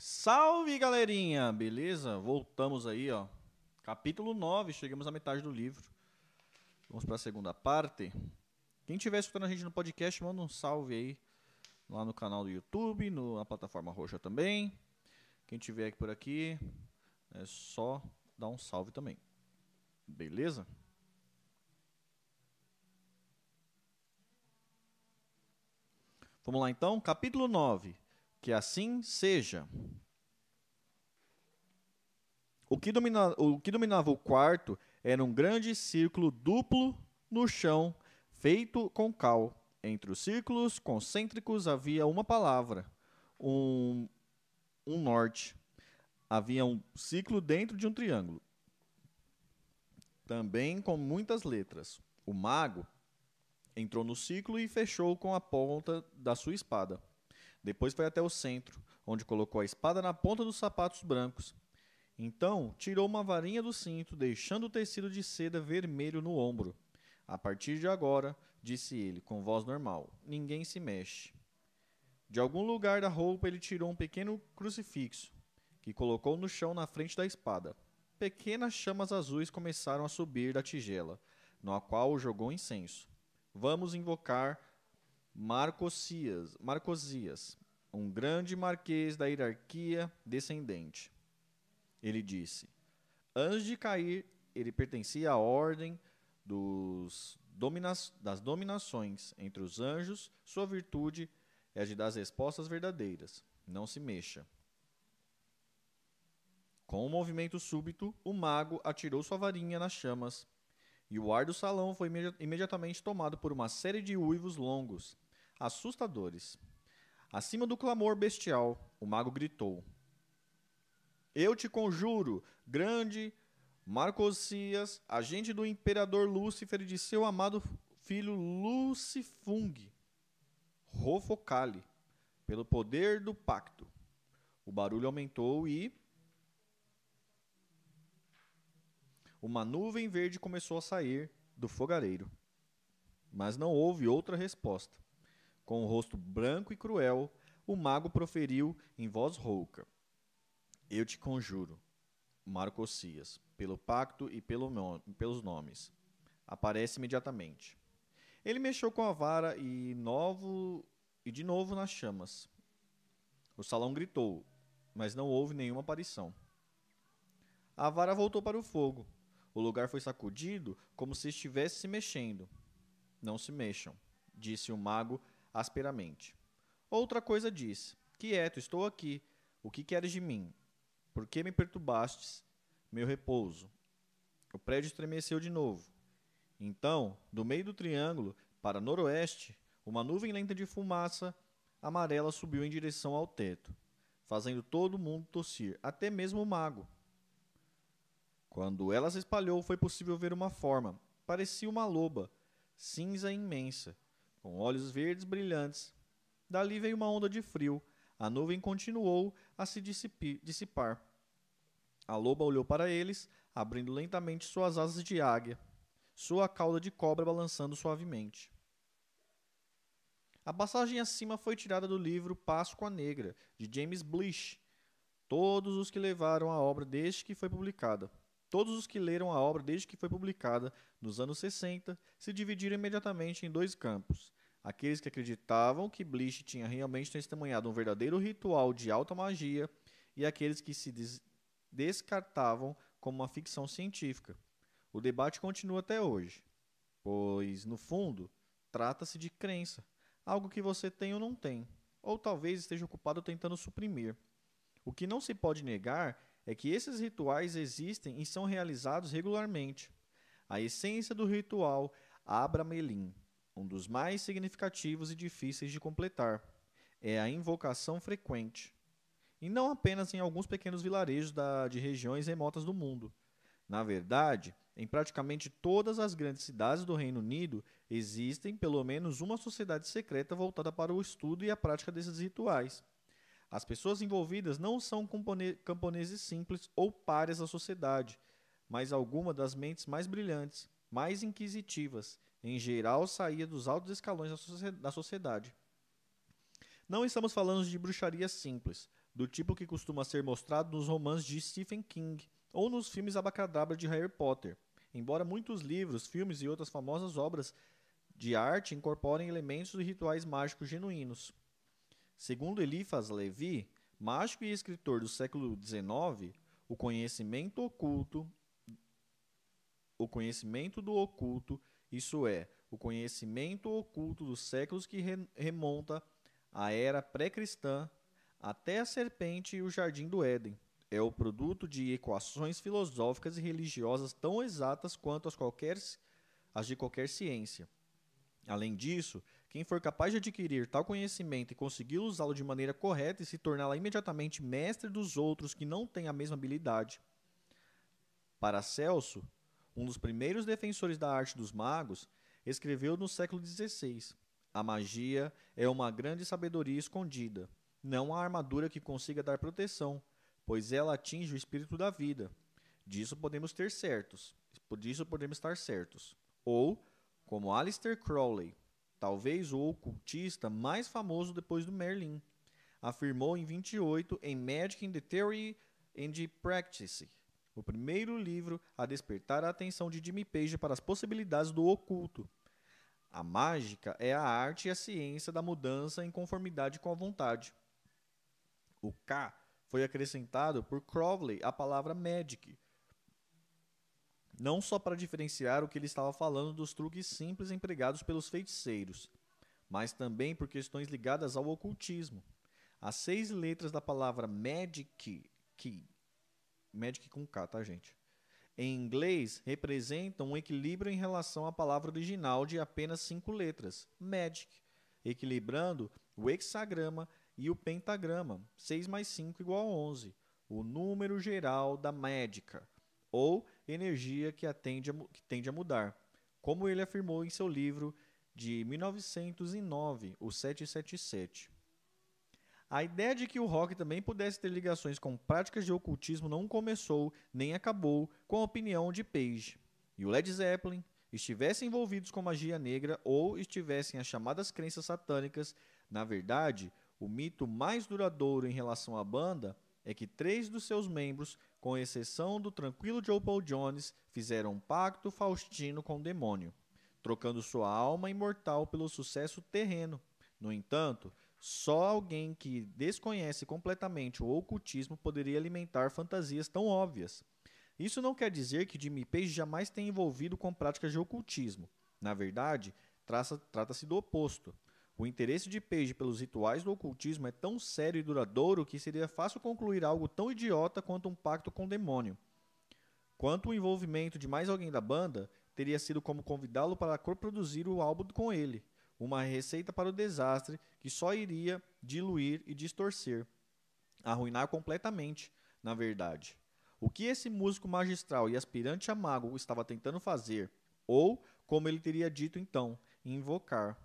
Salve galerinha, beleza? Voltamos aí, ó. Capítulo 9, chegamos à metade do livro. Vamos para a segunda parte. Quem estiver escutando a gente no podcast, manda um salve aí lá no canal do YouTube, no, na plataforma roxa também. Quem tiver aqui por aqui, é só dar um salve também. Beleza? Vamos lá então, capítulo 9. Que assim seja. O que, domina, o que dominava o quarto era um grande círculo duplo no chão, feito com cal. Entre os círculos concêntricos havia uma palavra, um, um norte. Havia um ciclo dentro de um triângulo. Também com muitas letras. O mago entrou no ciclo e fechou com a ponta da sua espada. Depois foi até o centro, onde colocou a espada na ponta dos sapatos brancos. Então tirou uma varinha do cinto, deixando o tecido de seda vermelho no ombro. A partir de agora, disse ele, com voz normal, ninguém se mexe. De algum lugar da roupa ele tirou um pequeno crucifixo, que colocou no chão na frente da espada. Pequenas chamas azuis começaram a subir da tigela, na qual jogou incenso. Vamos invocar Marcosias, Marcosias, um grande marquês da hierarquia descendente. Ele disse: Antes de cair, ele pertencia à ordem dos domina das dominações entre os anjos. Sua virtude é a de dar as respostas verdadeiras. Não se mexa. Com um movimento súbito, o mago atirou sua varinha nas chamas, e o ar do salão foi imediatamente tomado por uma série de uivos longos, assustadores. Acima do clamor bestial, o mago gritou: Eu te conjuro, grande Marcosias, agente do imperador Lúcifer e de seu amado filho Lucifung, Rofocale, pelo poder do pacto. O barulho aumentou e uma nuvem verde começou a sair do fogareiro. Mas não houve outra resposta. Com o rosto branco e cruel, o mago proferiu em voz rouca: Eu te conjuro, Marcosias, pelo pacto e pelo no pelos nomes. Aparece imediatamente. Ele mexeu com a vara e novo e de novo nas chamas. O salão gritou, mas não houve nenhuma aparição. A vara voltou para o fogo o lugar foi sacudido como se estivesse se mexendo. Não se mexam, disse o mago asperamente. Outra coisa disse: Quieto, estou aqui. O que queres de mim? Por que me perturbastes meu repouso? O prédio estremeceu de novo. Então, do meio do triângulo, para noroeste, uma nuvem lenta de fumaça amarela subiu em direção ao teto, fazendo todo mundo tossir, até mesmo o mago. Quando ela se espalhou, foi possível ver uma forma. Parecia uma loba, cinza e imensa, com olhos verdes brilhantes. Dali veio uma onda de frio. A nuvem continuou a se dissipar. A loba olhou para eles, abrindo lentamente suas asas de águia, sua cauda de cobra balançando suavemente. A passagem acima foi tirada do livro Páscoa Negra, de James Blish. Todos os que levaram a obra desde que foi publicada. Todos os que leram a obra desde que foi publicada, nos anos 60, se dividiram imediatamente em dois campos. Aqueles que acreditavam que Blish tinha realmente testemunhado um verdadeiro ritual de alta magia e aqueles que se des descartavam como uma ficção científica. O debate continua até hoje, pois, no fundo, trata-se de crença, algo que você tem ou não tem, ou talvez esteja ocupado tentando suprimir. O que não se pode negar é que esses rituais existem e são realizados regularmente. A essência do ritual Abramelin, um dos mais significativos e difíceis de completar, é a invocação frequente. E não apenas em alguns pequenos vilarejos da, de regiões remotas do mundo. Na verdade, em praticamente todas as grandes cidades do Reino Unido existem pelo menos uma sociedade secreta voltada para o estudo e a prática desses rituais. As pessoas envolvidas não são camponeses simples ou párias da sociedade, mas alguma das mentes mais brilhantes, mais inquisitivas, em geral saía dos altos escalões da sociedade. Não estamos falando de bruxaria simples. do tipo que costuma ser mostrado nos romances de Stephen King ou nos filmes abacadabra de Harry Potter. Embora muitos livros, filmes e outras famosas obras de arte incorporem elementos e rituais mágicos genuínos. Segundo Eliphas Levi, mágico e escritor do século XIX, o conhecimento oculto, o conhecimento do oculto, isso é, o conhecimento oculto dos séculos que remonta à era pré-cristã até a serpente e o jardim do Éden. É o produto de equações filosóficas e religiosas tão exatas quanto as, qualquer, as de qualquer ciência. Além disso, quem for capaz de adquirir tal conhecimento e conseguir usá-lo de maneira correta e se torná-la imediatamente mestre dos outros que não têm a mesma habilidade. Para Celso, um dos primeiros defensores da arte dos magos, escreveu no século XVI: A magia é uma grande sabedoria escondida, não a armadura que consiga dar proteção, pois ela atinge o espírito da vida. Disso podemos ter certos, disso podemos estar certos. Ou, como Aleister Crowley, talvez o ocultista mais famoso depois do Merlin, afirmou em 28 em Magic in the Theory and the Practice, o primeiro livro a despertar a atenção de Jimmy Page para as possibilidades do oculto. A mágica é a arte e a ciência da mudança em conformidade com a vontade. O K foi acrescentado por Crowley à palavra magic, não só para diferenciar o que ele estava falando dos truques simples empregados pelos feiticeiros, mas também por questões ligadas ao ocultismo. As seis letras da palavra magic, que, magic com K, tá, gente? Em inglês, representam um equilíbrio em relação à palavra original de apenas cinco letras, magic, equilibrando o hexagrama e o pentagrama, 6 mais 5 igual a 11, o número geral da médica, ou energia que, atende a, que tende a mudar, como ele afirmou em seu livro de 1909, o 777. A ideia de que o rock também pudesse ter ligações com práticas de ocultismo não começou nem acabou com a opinião de Page. E o Led Zeppelin estivessem envolvidos com magia negra ou estivessem as chamadas crenças satânicas, na verdade, o mito mais duradouro em relação à banda é que três dos seus membros, com exceção do tranquilo Joe Paul Jones, fizeram um pacto faustino com o demônio, trocando sua alma imortal pelo sucesso terreno. No entanto, só alguém que desconhece completamente o ocultismo poderia alimentar fantasias tão óbvias. Isso não quer dizer que Jimmy Page jamais tenha envolvido com práticas de ocultismo. Na verdade, trata-se do oposto. O interesse de Page pelos rituais do ocultismo é tão sério e duradouro que seria fácil concluir algo tão idiota quanto um pacto com o demônio. Quanto o envolvimento de mais alguém da banda, teria sido como convidá-lo para coproduzir o álbum com ele, uma receita para o desastre que só iria diluir e distorcer, arruinar completamente, na verdade. O que esse músico magistral e aspirante a mago estava tentando fazer, ou, como ele teria dito então, invocar,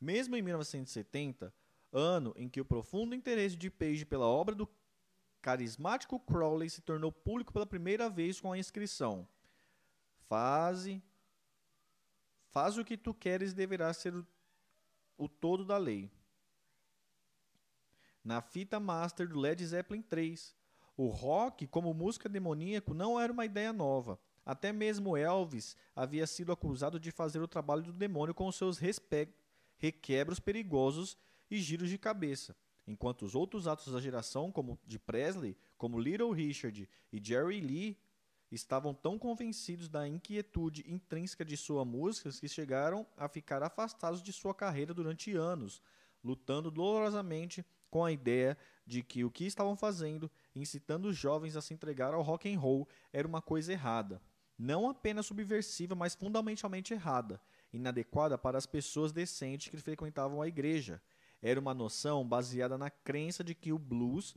mesmo em 1970, ano em que o profundo interesse de Page pela obra do carismático Crowley se tornou público pela primeira vez com a inscrição: Faze, faz o que tu queres deverá ser o, todo da lei. Na fita master do Led Zeppelin 3, o rock como música demoníaco não era uma ideia nova. Até mesmo Elvis havia sido acusado de fazer o trabalho do demônio com seus requebros perigosos e giros de cabeça, enquanto os outros atos da geração, como de Presley, como Little Richard e Jerry Lee, estavam tão convencidos da inquietude intrínseca de sua música que chegaram a ficar afastados de sua carreira durante anos, lutando dolorosamente com a ideia de que o que estavam fazendo, incitando os jovens a se entregar ao rock and roll, era uma coisa errada, não apenas subversiva, mas fundamentalmente errada, inadequada para as pessoas decentes que frequentavam a igreja. Era uma noção baseada na crença de que o blues,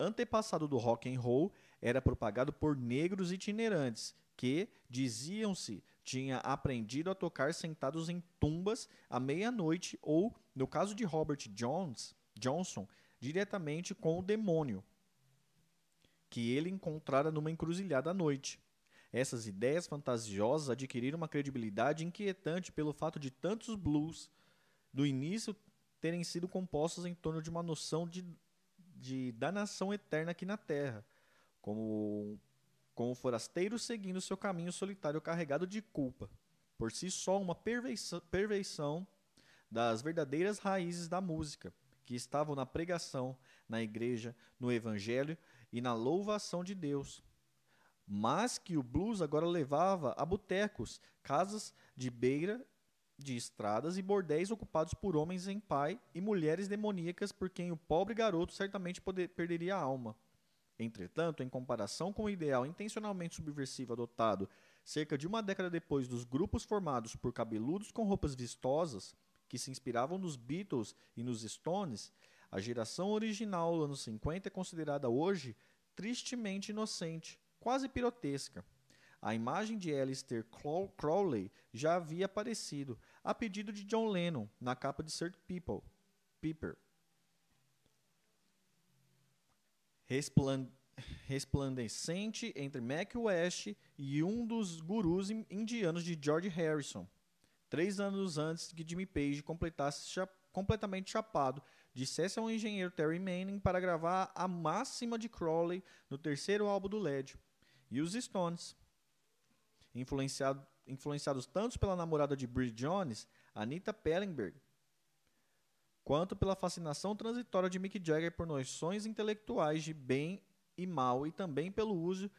antepassado do rock and roll, era propagado por negros itinerantes que, diziam-se, tinha aprendido a tocar sentados em tumbas à meia-noite ou, no caso de Robert Jones, Johnson, diretamente com o demônio, que ele encontrara numa encruzilhada à noite. Essas ideias fantasiosas adquiriram uma credibilidade inquietante pelo fato de tantos blues do início terem sido compostos em torno de uma noção de, de danação eterna aqui na terra, como, como forasteiro seguindo seu caminho solitário carregado de culpa. Por si só, uma perversão das verdadeiras raízes da música, que estavam na pregação, na igreja, no evangelho e na louvação de Deus. Mas que o blues agora levava a botecos, casas de beira de estradas e bordéis ocupados por homens em pai e mulheres demoníacas por quem o pobre garoto certamente poder, perderia a alma. Entretanto, em comparação com o ideal intencionalmente subversivo adotado cerca de uma década depois dos grupos formados por cabeludos com roupas vistosas, que se inspiravam nos Beatles e nos Stones, a geração original dos anos 50 é considerada hoje tristemente inocente, quase pirotesca. A imagem de Alistair Crowley já havia aparecido, a pedido de John Lennon, na capa de Sir People, Piper. Resplandecente entre Mac West e um dos gurus indianos de George Harrison. Três anos antes que Jimmy Page completasse cha completamente chapado, dissesse ao engenheiro Terry Manning para gravar a máxima de Crowley no terceiro álbum do LED. E os Stones, influenciado, influenciados tanto pela namorada de Bridget Jones, Anita Pellenberg, quanto pela fascinação transitória de Mick Jagger por noções intelectuais de bem e mal, e também pelo uso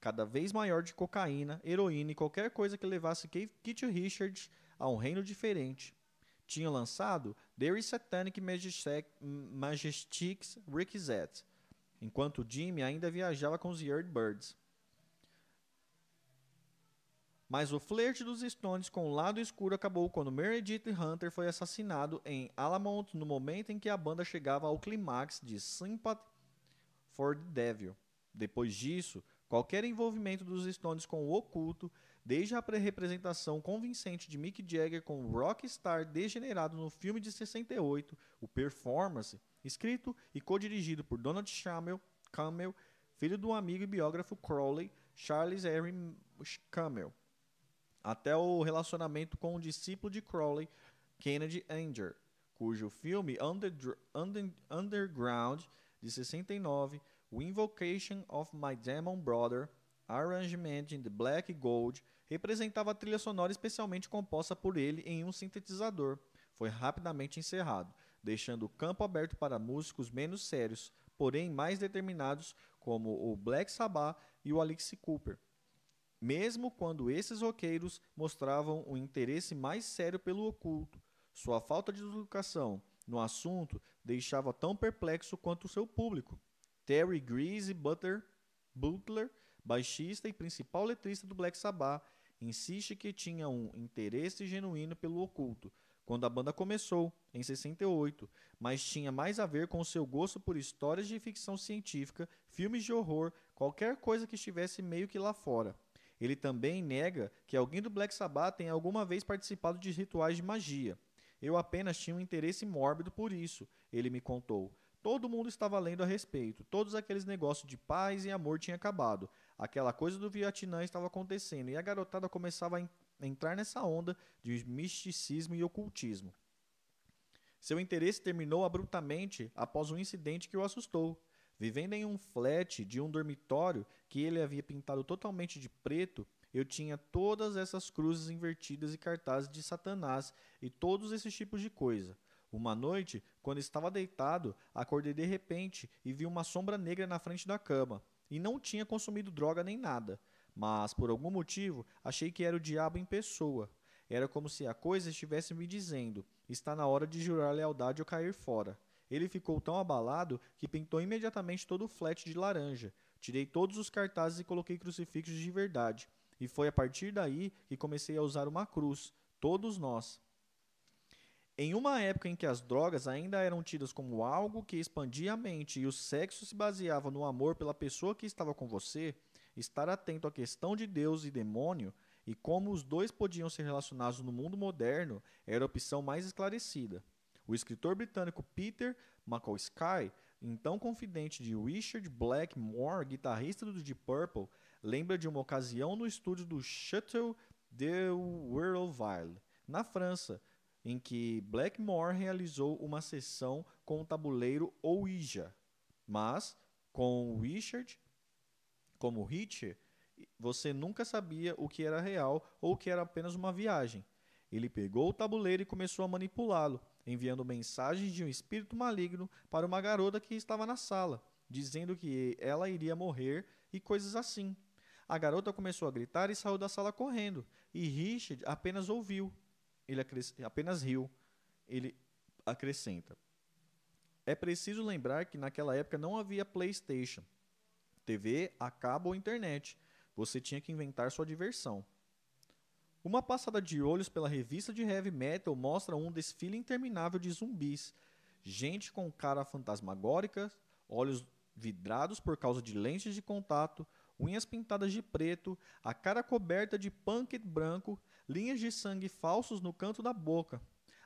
cada vez maior de cocaína, heroína e qualquer coisa que levasse Keith Richards a um reino diferente. Tinha lançado There Satanic Majestics Requisite, enquanto Jimmy ainda viajava com os Yardbirds. Mas o flerte dos Stones com o lado escuro acabou quando Meredith Hunter foi assassinado em Alamont no momento em que a banda chegava ao clímax de Sympathy for the Devil. Depois disso, qualquer envolvimento dos Stones com o oculto, desde a representação convincente de Mick Jagger como rockstar degenerado no filme de 68, o Performance, escrito e co-dirigido por Donald Shamel, Campbell, filho do amigo e biógrafo Crowley, Charles Henry Campbell até o relacionamento com o discípulo de Crowley, Kennedy Anger, cujo filme Under, Under, Underground, de 69, o Invocation of My Demon Brother, Arrangement in the Black Gold, representava a trilha sonora especialmente composta por ele em um sintetizador. Foi rapidamente encerrado, deixando o campo aberto para músicos menos sérios, porém mais determinados, como o Black Sabbath e o Alice Cooper mesmo quando esses roqueiros mostravam um interesse mais sério pelo oculto. Sua falta de educação no assunto deixava tão perplexo quanto seu público. Terry Greasy Butler, Butler, baixista e principal letrista do Black Sabbath, insiste que tinha um interesse genuíno pelo oculto quando a banda começou, em 68, mas tinha mais a ver com seu gosto por histórias de ficção científica, filmes de horror, qualquer coisa que estivesse meio que lá fora. Ele também nega que alguém do Black Sabbath tenha alguma vez participado de rituais de magia. Eu apenas tinha um interesse mórbido por isso, ele me contou. Todo mundo estava lendo a respeito. Todos aqueles negócios de paz e amor tinham acabado. Aquela coisa do Vietnã estava acontecendo e a garotada começava a entrar nessa onda de misticismo e ocultismo. Seu interesse terminou abruptamente após um incidente que o assustou. Vivendo em um flat de um dormitório que ele havia pintado totalmente de preto, eu tinha todas essas cruzes invertidas e cartazes de Satanás e todos esses tipos de coisa. Uma noite, quando estava deitado, acordei de repente e vi uma sombra negra na frente da cama. E não tinha consumido droga nem nada, mas por algum motivo achei que era o diabo em pessoa. Era como se a coisa estivesse me dizendo: está na hora de jurar lealdade ou cair fora. Ele ficou tão abalado que pintou imediatamente todo o flat de laranja. Tirei todos os cartazes e coloquei crucifixos de verdade. E foi a partir daí que comecei a usar uma cruz. Todos nós. Em uma época em que as drogas ainda eram tidas como algo que expandia a mente e o sexo se baseava no amor pela pessoa que estava com você, estar atento à questão de Deus e demônio e como os dois podiam ser relacionados no mundo moderno era a opção mais esclarecida. O escritor britânico Peter McCloskey, então confidente de Richard Blackmore, guitarrista do Deep Purple, lembra de uma ocasião no estúdio do Chateau de Whirlville, na França, em que Blackmore realizou uma sessão com o tabuleiro Ouija. Mas, com Richard, como Richard, você nunca sabia o que era real ou o que era apenas uma viagem. Ele pegou o tabuleiro e começou a manipulá-lo, enviando mensagens de um espírito maligno para uma garota que estava na sala, dizendo que ela iria morrer e coisas assim. A garota começou a gritar e saiu da sala correndo, e Richard apenas ouviu. Ele apenas riu. Ele acrescenta: É preciso lembrar que naquela época não havia PlayStation, TV, a cabo ou internet. Você tinha que inventar sua diversão. Uma passada de olhos pela revista de heavy metal mostra um desfile interminável de zumbis. Gente com cara fantasmagórica, olhos vidrados por causa de lentes de contato, unhas pintadas de preto, a cara coberta de punket branco, linhas de sangue falsos no canto da boca.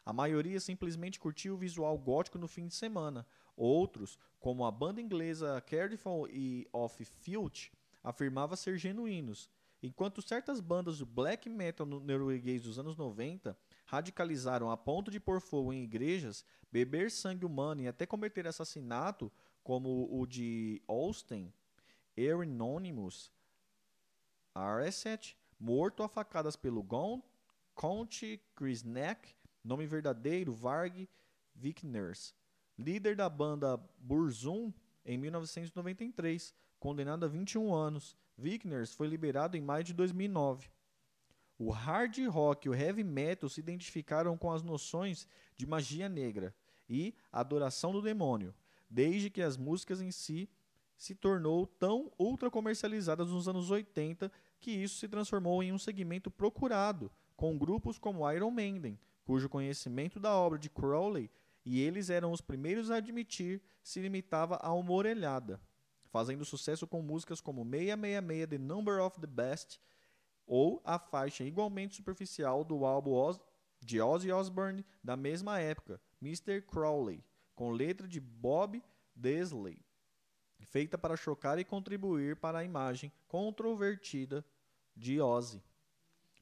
A maioria simplesmente curtiu o visual gótico no fim de semana. Outros, como a banda inglesa Cardiff e Off Filth, afirmava ser genuínos, enquanto certas bandas do black metal norueguês dos anos 90 radicalizaram a ponto de pôr fogo em igrejas, beber sangue humano e até cometer assassinato, como o de Austin, Euronymous Arset, morto a facadas pelo Gon, Conte Krisneck, nome verdadeiro Varg Vickners, líder da banda Burzum em 1993, condenado a 21 anos. Vickners foi liberado em maio de 2009. O hard rock e o heavy metal se identificaram com as noções de magia negra e adoração do demônio, desde que as músicas em si se tornou tão ultra comercializadas nos anos 80 que isso se transformou em um segmento procurado, com grupos como Iron Maiden, cujo conhecimento da obra de Crowley e eles eram os primeiros a admitir se limitava a uma orelhada fazendo sucesso com músicas como 666 The Number of the Best ou a faixa igualmente superficial do álbum Oz de Ozzy Osbourne da mesma época, Mr. Crowley, com letra de Bob Desley, feita para chocar e contribuir para a imagem controvertida de Ozzy.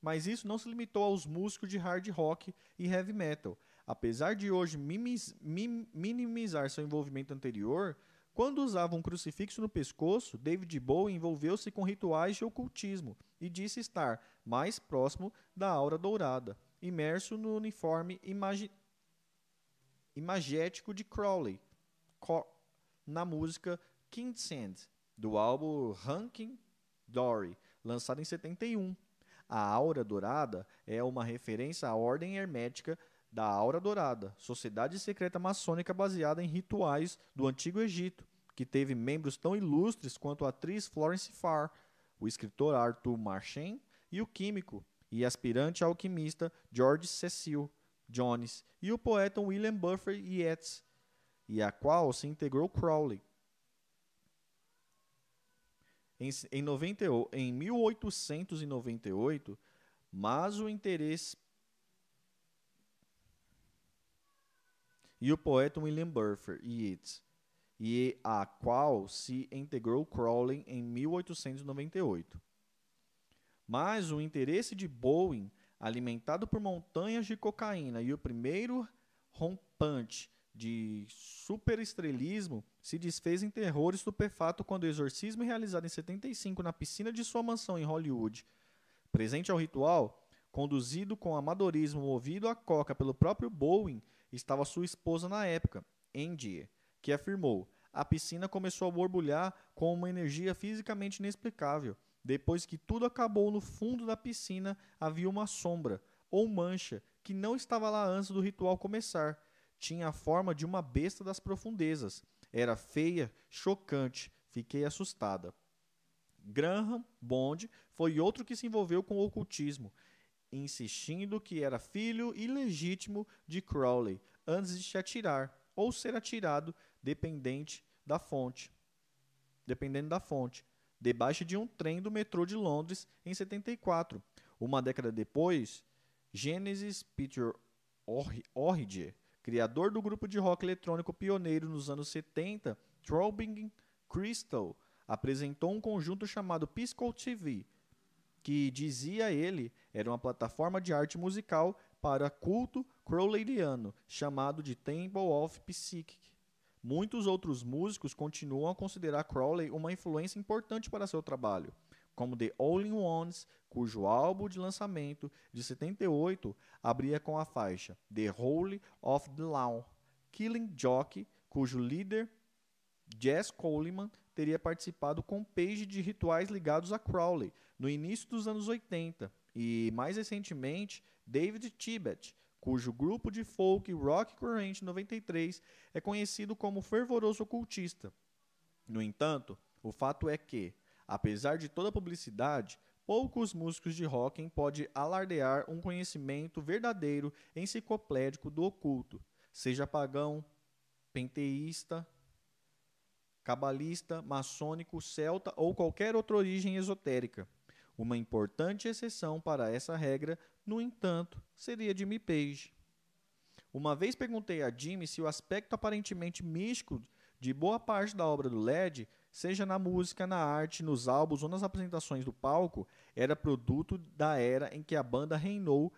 Mas isso não se limitou aos músicos de hard rock e heavy metal. Apesar de hoje minimizar seu envolvimento anterior, quando usava um crucifixo no pescoço, David Bowie envolveu-se com rituais de ocultismo e disse estar mais próximo da aura dourada, imerso no uniforme imagi imagético de Crowley, na música King Sand, do álbum Hunking Dory, lançado em 71. A aura dourada é uma referência à ordem hermética da Aura Dourada, sociedade secreta maçônica baseada em rituais do Antigo Egito, que teve membros tão ilustres quanto a atriz Florence Farr, o escritor Arthur Marchand e o químico e aspirante alquimista George Cecil Jones e o poeta William Buffer Yeats, e a qual se integrou Crowley. Em, em, 90, em 1898, mas o interesse e o poeta William Buffer Yeats, e a qual se integrou Crowley em 1898. Mas o interesse de Bowen, alimentado por montanhas de cocaína e o primeiro rompante de superestrelismo, se desfez em terror estupefato quando o exorcismo realizado em 75 na piscina de sua mansão em Hollywood, presente ao ritual, conduzido com amadorismo movido a coca pelo próprio Bowen, estava sua esposa na época, Angie, que afirmou: a piscina começou a borbulhar com uma energia fisicamente inexplicável. Depois que tudo acabou no fundo da piscina, havia uma sombra, ou mancha, que não estava lá antes do ritual começar. Tinha a forma de uma besta das profundezas. Era feia, chocante. Fiquei assustada. Graham Bond foi outro que se envolveu com o ocultismo insistindo que era filho ilegítimo de Crowley antes de se atirar ou ser atirado, dependente da fonte. Dependendo da fonte, debaixo de um trem do metrô de Londres em 74. Uma década depois, Genesis Peter Orriger, criador do grupo de rock eletrônico pioneiro nos anos 70, Throbbing Crystal, apresentou um conjunto chamado Pisco TV, que dizia ele era uma plataforma de arte musical para culto crowleyano chamado de Temple of Psychic, Muitos outros músicos continuam a considerar Crowley uma influência importante para seu trabalho, como The All Ones, cujo álbum de lançamento de 78 abria com a faixa The Holy of the Law, Killing Jockey, cujo líder Jess Coleman teria participado com Page de rituais ligados a Crowley no início dos anos 80 e, mais recentemente, David Tibet, cujo grupo de folk rock Current 93 é conhecido como fervoroso ocultista. No entanto, o fato é que, apesar de toda a publicidade, poucos músicos de rock podem alardear um conhecimento verdadeiro enciclopédico do oculto, seja pagão, penteísta, cabalista, maçônico, celta ou qualquer outra origem esotérica. Uma importante exceção para essa regra, no entanto, seria Jimmy Page. Uma vez perguntei a Jimmy se o aspecto aparentemente místico de boa parte da obra do LED, seja na música, na arte, nos álbuns ou nas apresentações do palco, era produto da era em que a banda reinou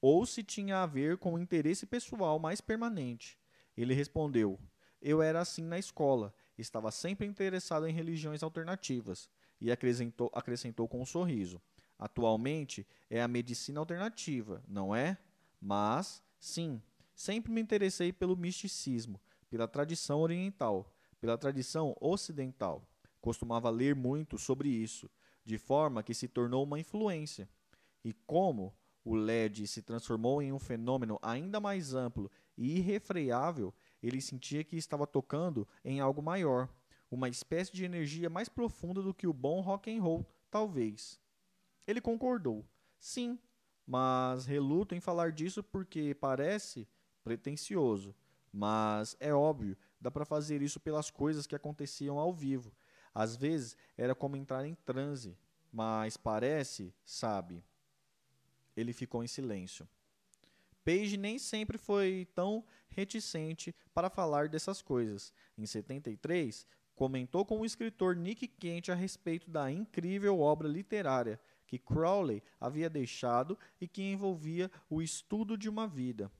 ou se tinha a ver com um interesse pessoal mais permanente. Ele respondeu: Eu era assim na escola, estava sempre interessado em religiões alternativas e acrescentou, acrescentou com um sorriso. Atualmente é a medicina alternativa, não é? Mas, sim, sempre me interessei pelo misticismo, pela tradição oriental, pela tradição ocidental. Costumava ler muito sobre isso, de forma que se tornou uma influência. E como o LED se transformou em um fenômeno ainda mais amplo e irrefreável, ele sentia que estava tocando em algo maior, uma espécie de energia mais profunda do que o bom rock and roll, talvez. Ele concordou. Sim, mas reluto em falar disso porque parece pretensioso. Mas é óbvio, dá para fazer isso pelas coisas que aconteciam ao vivo. Às vezes era como entrar em transe, mas parece, sabe. Ele ficou em silêncio. Page nem sempre foi tão reticente para falar dessas coisas. Em 73, comentou com o escritor Nick Kent a respeito da incrível obra literária que Crowley havia deixado e que envolvia o estudo de uma vida.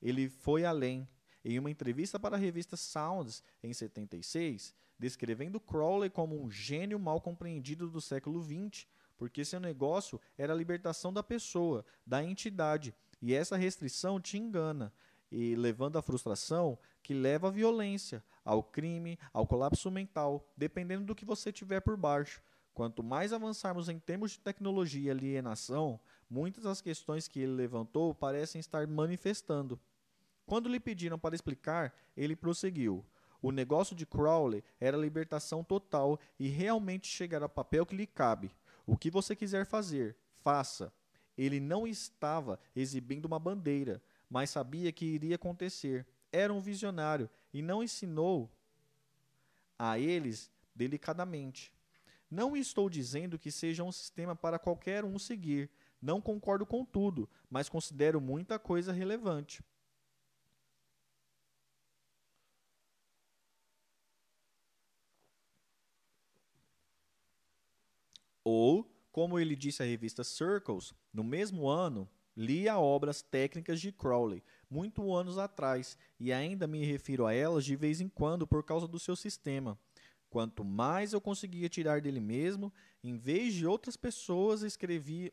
Ele foi além. Em uma entrevista para a revista Sounds, em 76, descrevendo Crowley como um gênio mal compreendido do século XX, porque seu negócio era a libertação da pessoa, da entidade, e essa restrição te engana, e levando à frustração que leva à violência, ao crime, ao colapso mental, dependendo do que você tiver por baixo. Quanto mais avançarmos em termos de tecnologia e alienação, muitas das questões que ele levantou parecem estar manifestando. Quando lhe pediram para explicar, ele prosseguiu. O negócio de Crowley era a libertação total e realmente chegar ao papel que lhe cabe. O que você quiser fazer, faça. Ele não estava exibindo uma bandeira, mas sabia que iria acontecer. Era um visionário e não ensinou a eles delicadamente. Não estou dizendo que seja um sistema para qualquer um seguir. Não concordo com tudo, mas considero muita coisa relevante. Ou, como ele disse à revista Circles, no mesmo ano, Li obras técnicas de Crowley, muito anos atrás, e ainda me refiro a elas de vez em quando por causa do seu sistema. Quanto mais eu conseguia tirar dele mesmo, em vez de outras pessoas escrevi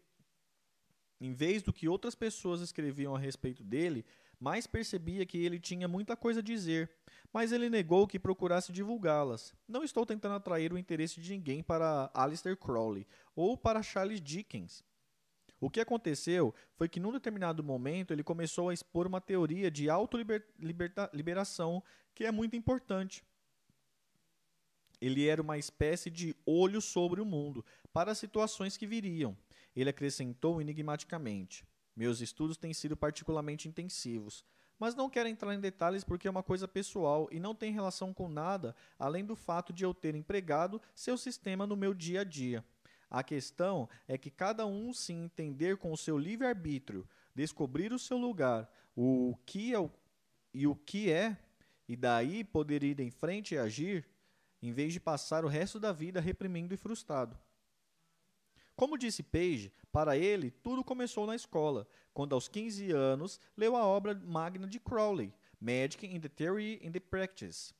em vez do que outras pessoas escreviam a respeito dele, mais percebia que ele tinha muita coisa a dizer, mas ele negou que procurasse divulgá-las. Não estou tentando atrair o interesse de ninguém para Aleister Crowley ou para Charles Dickens. O que aconteceu foi que, num determinado momento, ele começou a expor uma teoria de autoliberação que é muito importante. Ele era uma espécie de olho sobre o mundo, para as situações que viriam. Ele acrescentou enigmaticamente: Meus estudos têm sido particularmente intensivos, mas não quero entrar em detalhes porque é uma coisa pessoal e não tem relação com nada além do fato de eu ter empregado seu sistema no meu dia a dia. A questão é que cada um se entender com o seu livre-arbítrio, descobrir o seu lugar, o que é o, e o que é, e daí poder ir em frente e agir, em vez de passar o resto da vida reprimindo e frustrado. Como disse Page, para ele tudo começou na escola, quando aos 15 anos leu a obra magna de Crowley, Magic in the Theory and the Practice.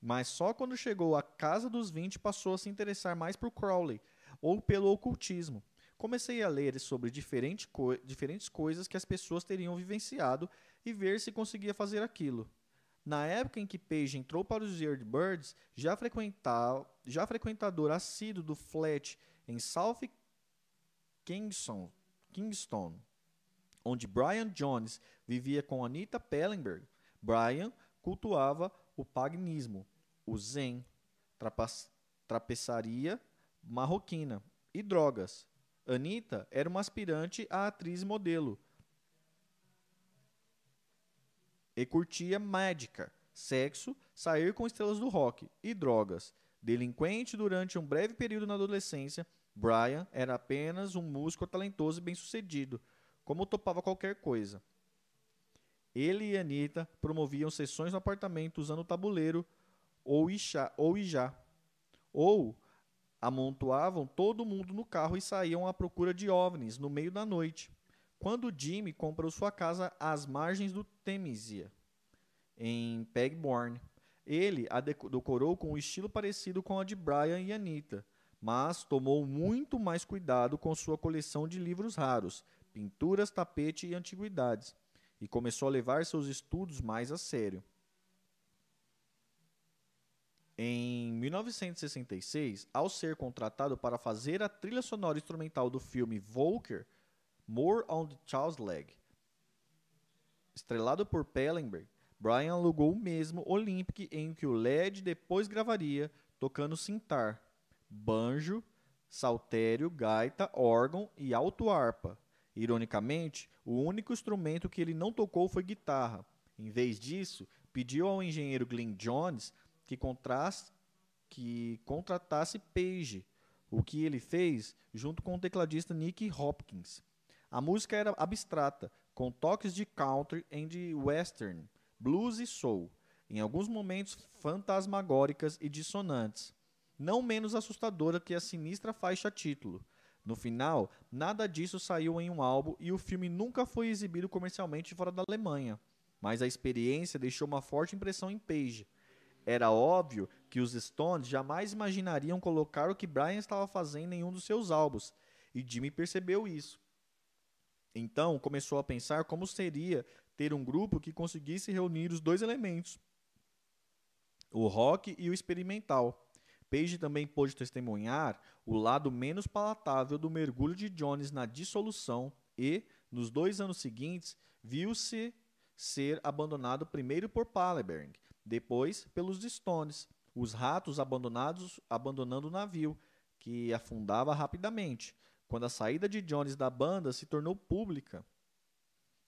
Mas só quando chegou à casa dos 20 passou a se interessar mais por Crowley ou pelo ocultismo. Comecei a ler sobre diferente co diferentes coisas que as pessoas teriam vivenciado e ver se conseguia fazer aquilo. Na época em que Page entrou para os Yardbirds, já, já frequentador assíduo do flat em South Kingston, Kingston, onde Brian Jones vivia com Anita Pellenberg, Brian cultuava o paganismo, o zen, trapeçaria marroquina e drogas. Anita era uma aspirante a atriz e modelo. E curtia mágica, sexo, sair com estrelas do rock e drogas. Delinquente durante um breve período na adolescência, Brian era apenas um músico talentoso e bem-sucedido, como topava qualquer coisa. Ele e Anita promoviam sessões no apartamento usando tabuleiro ou ijá, ou, ijá, ou amontoavam todo mundo no carro e saíam à procura de OVNIs no meio da noite. Quando Jimmy comprou sua casa às margens do Temisia, em Pegbourne, ele a decorou com um estilo parecido com a de Brian e Anita, mas tomou muito mais cuidado com sua coleção de livros raros, pinturas, tapete e antiguidades, e começou a levar seus estudos mais a sério. Em 1966, ao ser contratado para fazer a trilha sonora instrumental do filme Volker, More on the Charles Leg, estrelado por Pellenberg, Brian alugou o mesmo Olympic em que o LED depois gravaria, tocando cintar, banjo, saltério, gaita, órgão e alto harpa. Ironicamente, o único instrumento que ele não tocou foi guitarra. Em vez disso, pediu ao engenheiro Glenn Jones que, que contratasse Page, o que ele fez junto com o tecladista Nick Hopkins. A música era abstrata, com toques de country e western, blues e soul, em alguns momentos fantasmagóricas e dissonantes não menos assustadora que a sinistra faixa título. No final, nada disso saiu em um álbum e o filme nunca foi exibido comercialmente fora da Alemanha, mas a experiência deixou uma forte impressão em Page. Era óbvio que os Stones jamais imaginariam colocar o que Brian estava fazendo em um dos seus álbuns, e Jimmy percebeu isso. Então começou a pensar como seria ter um grupo que conseguisse reunir os dois elementos, o rock e o experimental. Page também pôde testemunhar o lado menos palatável do mergulho de Jones na dissolução e, nos dois anos seguintes, viu-se ser abandonado primeiro por Pallenberg, depois pelos Stones, os ratos abandonados abandonando o navio, que afundava rapidamente, quando a saída de Jones da banda se tornou pública.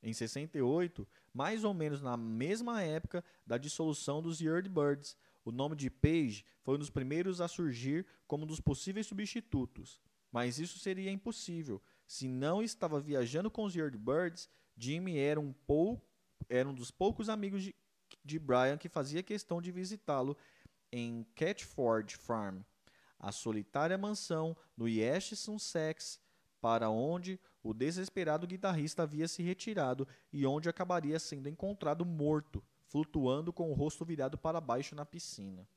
Em 68, mais ou menos na mesma época da dissolução dos Yardbirds, o nome de Page foi um dos primeiros a surgir como um dos possíveis substitutos, mas isso seria impossível. Se não estava viajando com os Yardbirds, Jimmy era um, pou, era um dos poucos amigos de, de Brian que fazia questão de visitá-lo em Catford Farm, a solitária mansão no East Sussex, para onde o desesperado guitarrista havia se retirado e onde acabaria sendo encontrado morto flutuando com o rosto virado para baixo na piscina.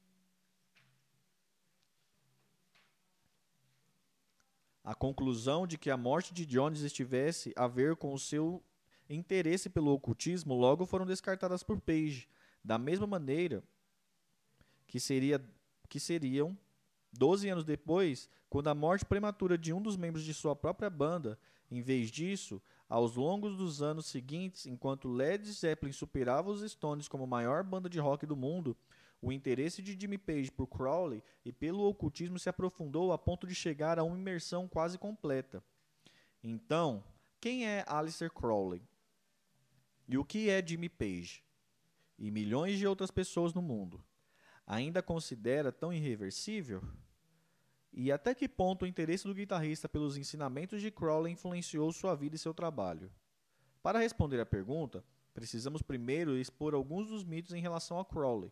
A conclusão de que a morte de Jones estivesse a ver com o seu interesse pelo ocultismo logo foram descartadas por Page, da mesma maneira que, seria, que seriam 12 anos depois, quando a morte prematura de um dos membros de sua própria banda, em vez disso, aos longos dos anos seguintes, enquanto Led Zeppelin superava os Stones como maior banda de rock do mundo, o interesse de Jimmy Page por Crowley e pelo ocultismo se aprofundou a ponto de chegar a uma imersão quase completa. Então, quem é Aleister Crowley? E o que é Jimmy Page? E milhões de outras pessoas no mundo? Ainda considera tão irreversível? E até que ponto o interesse do guitarrista pelos ensinamentos de Crowley influenciou sua vida e seu trabalho? Para responder à pergunta, precisamos primeiro expor alguns dos mitos em relação a Crowley,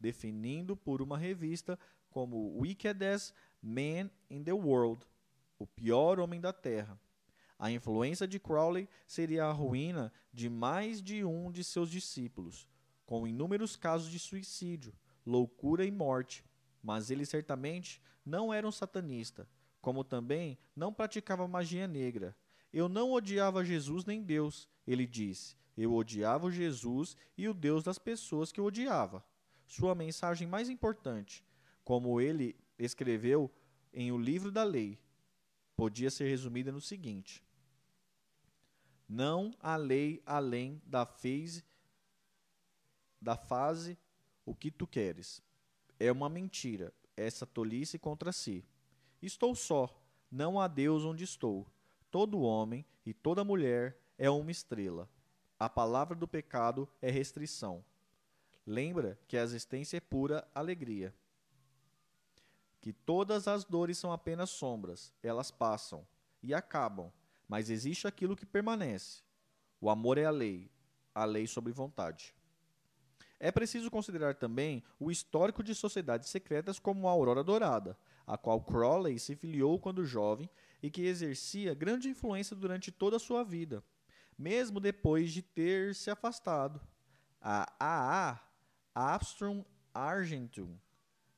definindo por uma revista como Wickedest Man in the World, o pior homem da Terra. A influência de Crowley seria a ruína de mais de um de seus discípulos. Com inúmeros casos de suicídio, loucura e morte, mas ele certamente não era um satanista, como também não praticava magia negra. Eu não odiava Jesus nem Deus, ele disse. Eu odiava Jesus e o Deus das pessoas que eu odiava. Sua mensagem mais importante, como ele escreveu em O Livro da Lei, podia ser resumida no seguinte: Não há lei além da fase da fase o que tu queres. É uma mentira, essa tolice contra si. Estou só, não há Deus onde estou. Todo homem e toda mulher é uma estrela. A palavra do pecado é restrição. Lembra que a existência é pura alegria. Que todas as dores são apenas sombras, elas passam e acabam, mas existe aquilo que permanece. O amor é a lei, a lei sobre vontade. É preciso considerar também o histórico de sociedades secretas como a Aurora Dourada, a qual Crowley se filiou quando jovem e que exercia grande influência durante toda a sua vida, mesmo depois de ter se afastado. A AA, Armstrong Argentum,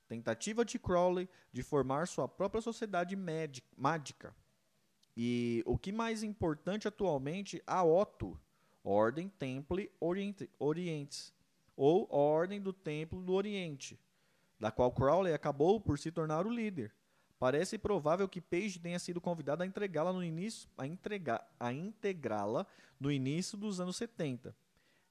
tentativa de Crowley de formar sua própria sociedade mágica. E o que mais importante atualmente, a Otto, Ordem Temple Orientes, ou Ordem do Templo do Oriente, da qual Crowley acabou por se tornar o líder. Parece provável que Page tenha sido convidado a entregá-la no início, a a integrá-la no início dos anos 70.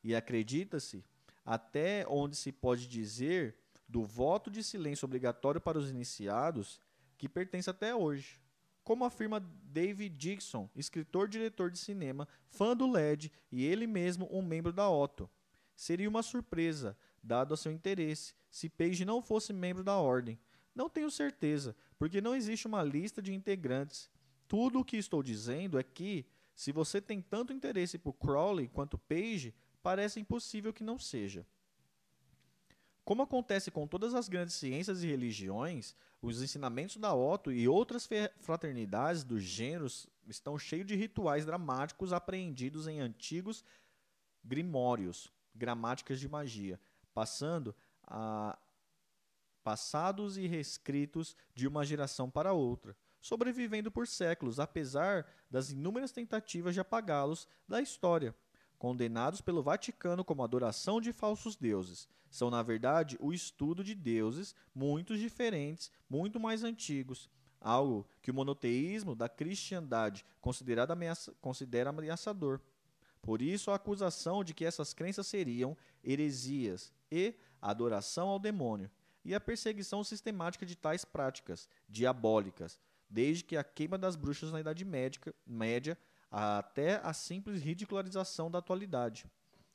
E acredita-se, até onde se pode dizer, do voto de silêncio obrigatório para os iniciados, que pertence até hoje. Como afirma David Dixon, escritor-diretor de cinema, fã do LED e ele mesmo um membro da Otto. Seria uma surpresa, dado a seu interesse, se Page não fosse membro da ordem. Não tenho certeza, porque não existe uma lista de integrantes. Tudo o que estou dizendo é que, se você tem tanto interesse por Crowley quanto Page, parece impossível que não seja. Como acontece com todas as grandes ciências e religiões, os ensinamentos da Otto e outras fraternidades dos gêneros estão cheios de rituais dramáticos apreendidos em antigos grimórios, gramáticas de magia, passando a passados e reescritos de uma geração para outra, sobrevivendo por séculos, apesar das inúmeras tentativas de apagá-los da história. Condenados pelo Vaticano como adoração de falsos deuses, são, na verdade, o estudo de deuses muito diferentes, muito mais antigos, algo que o monoteísmo da cristandade considera ameaçador. Por isso, a acusação de que essas crenças seriam heresias e adoração ao demônio, e a perseguição sistemática de tais práticas diabólicas, desde que a queima das bruxas na Idade Médica, Média até a simples ridicularização da atualidade.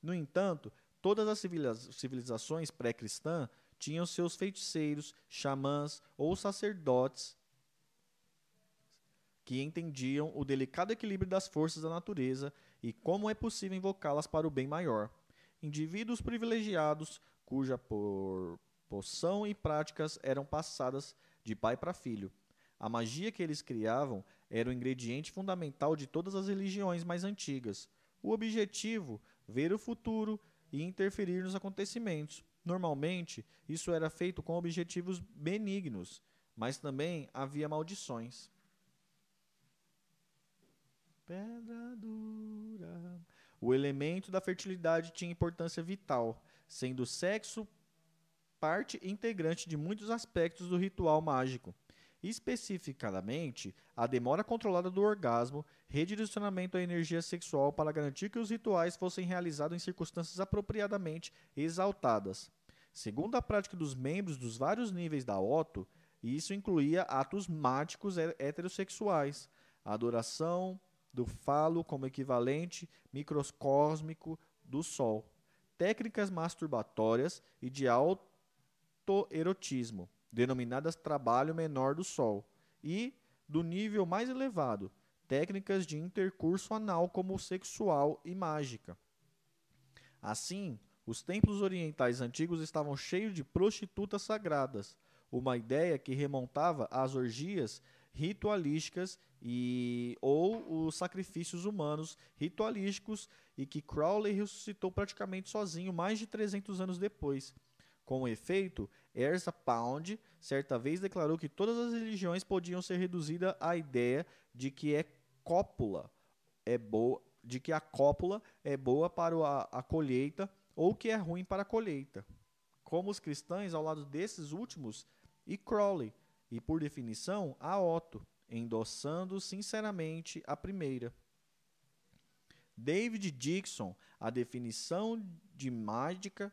No entanto, todas as civilizações pré-cristãs tinham seus feiticeiros, xamãs ou sacerdotes que entendiam o delicado equilíbrio das forças da natureza e como é possível invocá-las para o bem maior. Indivíduos privilegiados, cuja por poção e práticas eram passadas de pai para filho. A magia que eles criavam era o ingrediente fundamental de todas as religiões mais antigas. O objetivo, ver o futuro e interferir nos acontecimentos. Normalmente, isso era feito com objetivos benignos, mas também havia maldições. Pedra dura. O elemento da fertilidade tinha importância vital, sendo o sexo parte integrante de muitos aspectos do ritual mágico. Especificadamente, a demora controlada do orgasmo, redirecionamento da energia sexual para garantir que os rituais fossem realizados em circunstâncias apropriadamente exaltadas. Segundo a prática dos membros dos vários níveis da Otto, isso incluía atos mágicos heterossexuais, adoração, do falo como equivalente microcósmico do Sol, técnicas masturbatórias e de autoerotismo, denominadas trabalho menor do Sol, e, do nível mais elevado, técnicas de intercurso anal como sexual e mágica. Assim, os templos orientais antigos estavam cheios de prostitutas sagradas, uma ideia que remontava às orgias ritualísticas e ou os sacrifícios humanos ritualísticos e que Crowley ressuscitou praticamente sozinho mais de 300 anos depois. Com efeito, Erza Pound certa vez declarou que todas as religiões podiam ser reduzidas à ideia de que é cópula é boa, de que a cópula é boa para a, a colheita ou que é ruim para a colheita. Como os cristãos, ao lado desses últimos, e Crowley, e por definição, a Otto, endossando sinceramente a primeira. David Dixon, a definição de mágica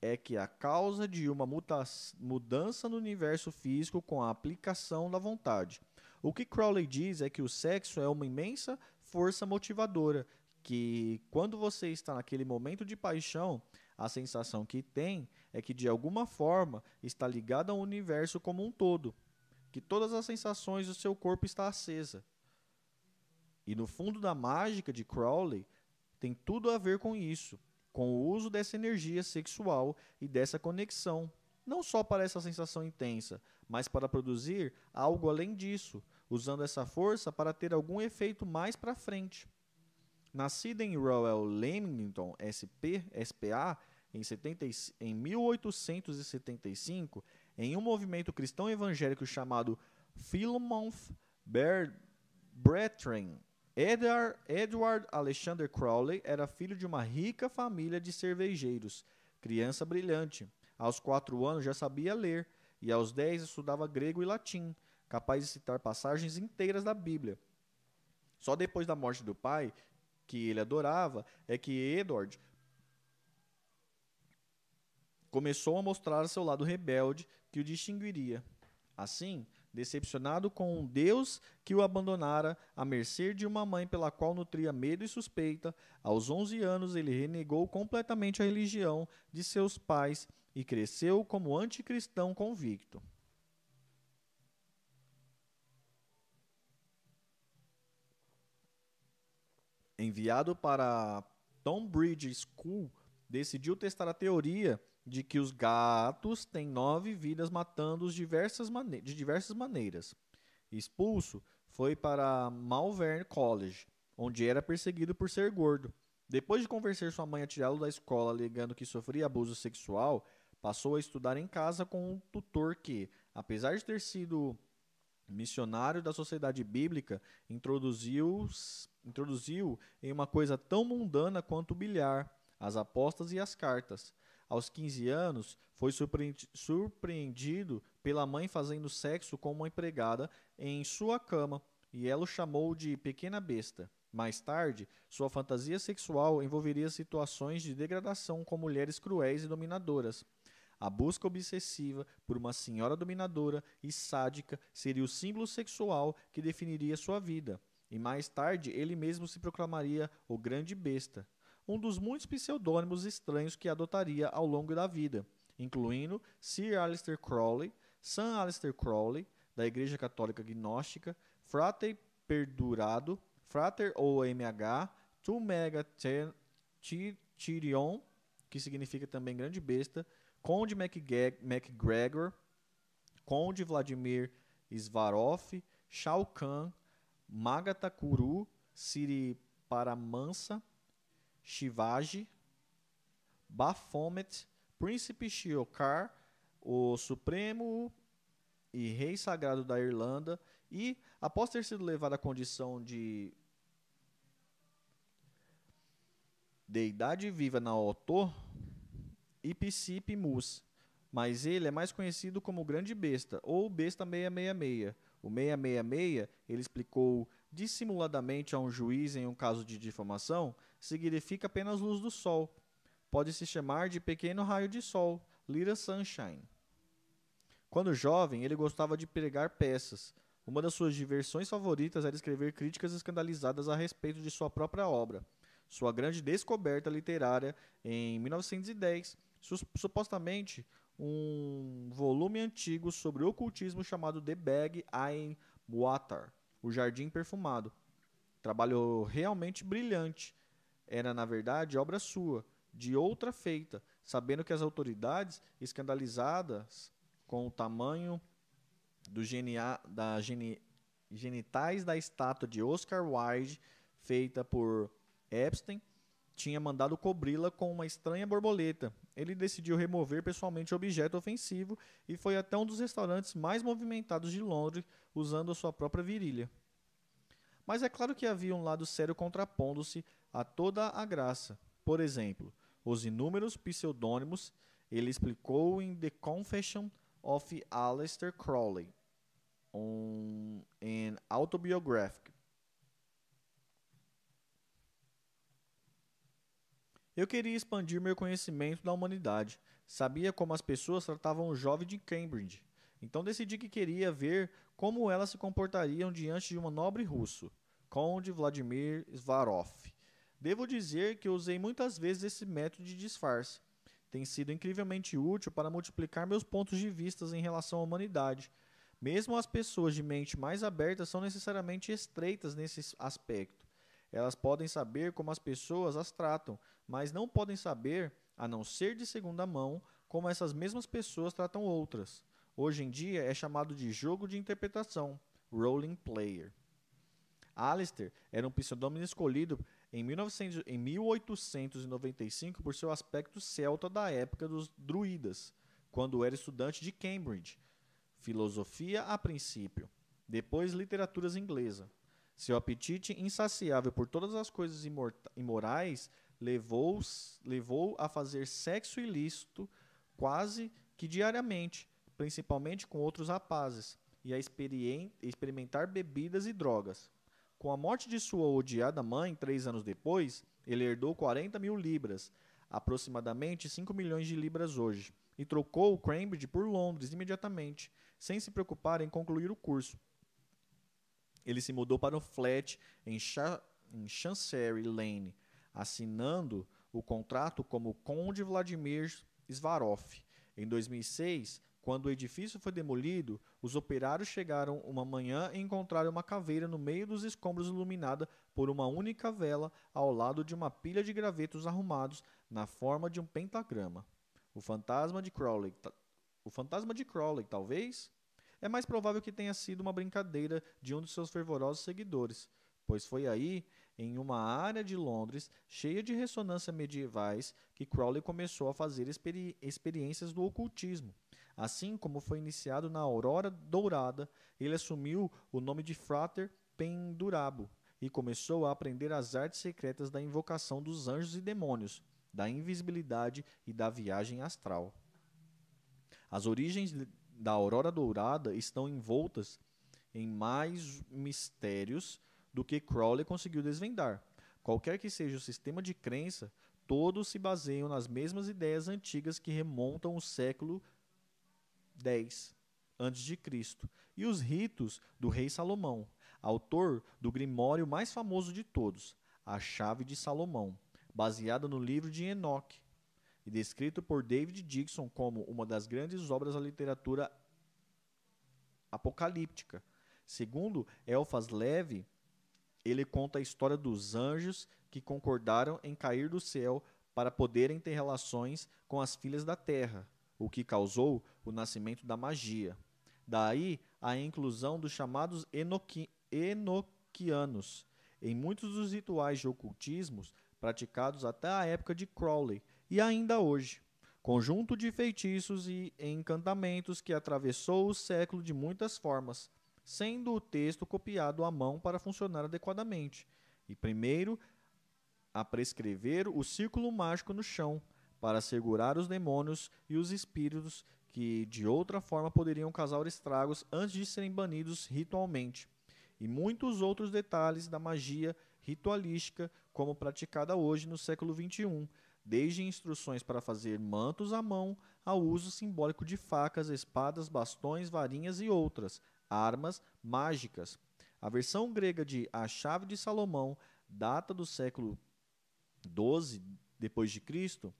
é que a causa de uma mudança no universo físico com a aplicação da vontade. O que Crowley diz é que o sexo é uma imensa força motivadora, que quando você está naquele momento de paixão, a sensação que tem é que de alguma forma está ligada ao universo como um todo, que todas as sensações do seu corpo está acesa. E no fundo da mágica de Crowley tem tudo a ver com isso, com o uso dessa energia sexual e dessa conexão, não só para essa sensação intensa, mas para produzir algo além disso, usando essa força para ter algum efeito mais para frente. Nascida em Royal Leamington, SP, SPA, em, 70, em 1875, em um movimento cristão evangélico chamado Philomonth Brethren, Edward, Edward Alexander Crowley era filho de uma rica família de cervejeiros, criança brilhante. Aos quatro anos já sabia ler e aos dez estudava grego e latim, capaz de citar passagens inteiras da Bíblia. Só depois da morte do pai, que ele adorava, é que Edward começou a mostrar seu lado rebelde que o distinguiria. Assim, decepcionado com um Deus que o abandonara à mercê de uma mãe pela qual nutria medo e suspeita, aos 11 anos ele renegou completamente a religião de seus pais e cresceu como anticristão convicto. enviado para Tonbridge School, decidiu testar a teoria de que os gatos têm nove vidas matando-os de diversas maneiras. Expulso, foi para Malvern College, onde era perseguido por ser gordo. Depois de convencer sua mãe a tirá-lo da escola alegando que sofria abuso sexual, passou a estudar em casa com um tutor que, apesar de ter sido missionário da sociedade bíblica, introduziu, introduziu em uma coisa tão mundana quanto o bilhar, as apostas e as cartas. Aos 15 anos, foi surpreendido pela mãe fazendo sexo com uma empregada em sua cama e ela o chamou de pequena besta. Mais tarde, sua fantasia sexual envolveria situações de degradação com mulheres cruéis e dominadoras. A busca obsessiva por uma senhora dominadora e sádica seria o símbolo sexual que definiria sua vida, e mais tarde ele mesmo se proclamaria o Grande Besta, um dos muitos pseudônimos estranhos que adotaria ao longo da vida, incluindo Sir Alistair Crowley, Sam Alistair Crowley, da Igreja Católica Gnóstica, Frater Perdurado, Frater OMH, Tu Mega Tyrion, que significa também grande besta, Conde MacGregor, Conde Vladimir Svarov, Shao Kahn, Magatha Kuru, Siri Paramansa, Shivaji, Baphomet, Príncipe Shiokar, o Supremo e Rei Sagrado da Irlanda, e, após ter sido levado à condição de deidade viva na Otto, Ipsipimus, mas ele é mais conhecido como Grande Besta ou Besta 666. O 666, ele explicou dissimuladamente a um juiz em um caso de difamação, significa apenas luz do sol. Pode se chamar de pequeno raio de sol, Little Sunshine. Quando jovem, ele gostava de pregar peças. Uma das suas diversões favoritas era escrever críticas escandalizadas a respeito de sua própria obra. Sua grande descoberta literária em 1910 supostamente um volume antigo sobre ocultismo chamado The Bag in Water, o Jardim Perfumado. Trabalho realmente brilhante. Era, na verdade, obra sua, de outra feita, sabendo que as autoridades, escandalizadas com o tamanho do genia, da genitais da estátua de Oscar Wilde, feita por Epstein, tinha mandado cobri-la com uma estranha borboleta. Ele decidiu remover pessoalmente o objeto ofensivo e foi até um dos restaurantes mais movimentados de Londres usando a sua própria virilha. Mas é claro que havia um lado sério contrapondo-se a toda a graça. Por exemplo, os inúmeros pseudônimos, ele explicou em The Confession of Aleister Crowley, um, autobiographic. Eu queria expandir meu conhecimento da humanidade. Sabia como as pessoas tratavam o jovem de Cambridge. Então decidi que queria ver como elas se comportariam diante de um nobre russo, Conde Vladimir Svarov. Devo dizer que usei muitas vezes esse método de disfarce. Tem sido incrivelmente útil para multiplicar meus pontos de vista em relação à humanidade. Mesmo as pessoas de mente mais aberta são necessariamente estreitas nesse aspecto. Elas podem saber como as pessoas as tratam, mas não podem saber, a não ser de segunda mão, como essas mesmas pessoas tratam outras. Hoje em dia é chamado de jogo de interpretação, rolling player. Alistair era um pseudônimo escolhido em, 1900, em 1895 por seu aspecto celta da época dos druidas, quando era estudante de Cambridge. Filosofia a princípio, depois literaturas inglesa. Seu apetite insaciável por todas as coisas imorais levou, levou a fazer sexo ilícito quase que diariamente, principalmente com outros rapazes, e a experimentar bebidas e drogas. Com a morte de sua odiada mãe, três anos depois, ele herdou 40 mil libras, aproximadamente 5 milhões de libras hoje, e trocou Cambridge por Londres imediatamente, sem se preocupar em concluir o curso. Ele se mudou para um flat em, em Chancery Lane, assinando o contrato como Conde Vladimir Svarov. Em 2006, quando o edifício foi demolido, os operários chegaram uma manhã e encontraram uma caveira no meio dos escombros iluminada por uma única vela ao lado de uma pilha de gravetos arrumados na forma de um pentagrama. O fantasma de Crowley. O fantasma de Crowley, talvez? É mais provável que tenha sido uma brincadeira de um de seus fervorosos seguidores, pois foi aí em uma área de Londres cheia de ressonâncias medievais que Crowley começou a fazer experi experiências do ocultismo. Assim como foi iniciado na Aurora Dourada, ele assumiu o nome de Frater Pendurabo e começou a aprender as artes secretas da invocação dos anjos e demônios, da invisibilidade e da viagem astral. As origens da Aurora Dourada estão envoltas em mais mistérios do que Crowley conseguiu desvendar. Qualquer que seja o sistema de crença, todos se baseiam nas mesmas ideias antigas que remontam ao século X a.C. e os ritos do rei Salomão, autor do grimório mais famoso de todos, a Chave de Salomão, baseada no livro de Enoch, e descrito por David Dixon como uma das grandes obras da literatura apocalíptica. Segundo Elfas Leve, ele conta a história dos anjos que concordaram em cair do céu para poderem ter relações com as filhas da terra, o que causou o nascimento da magia. Daí a inclusão dos chamados enoqui enoquianos em muitos dos rituais de ocultismos praticados até a época de Crowley e ainda hoje. Conjunto de feitiços e encantamentos que atravessou o século de muitas formas, sendo o texto copiado à mão para funcionar adequadamente, e primeiro a prescrever o círculo mágico no chão, para segurar os demônios e os espíritos que de outra forma poderiam causar estragos antes de serem banidos ritualmente, e muitos outros detalhes da magia ritualística como praticada hoje no século XXI, desde instruções para fazer mantos à mão ao uso simbólico de facas, espadas, bastões, varinhas e outras, armas mágicas. A versão grega de A Chave de Salomão data do século XII depois de Cristo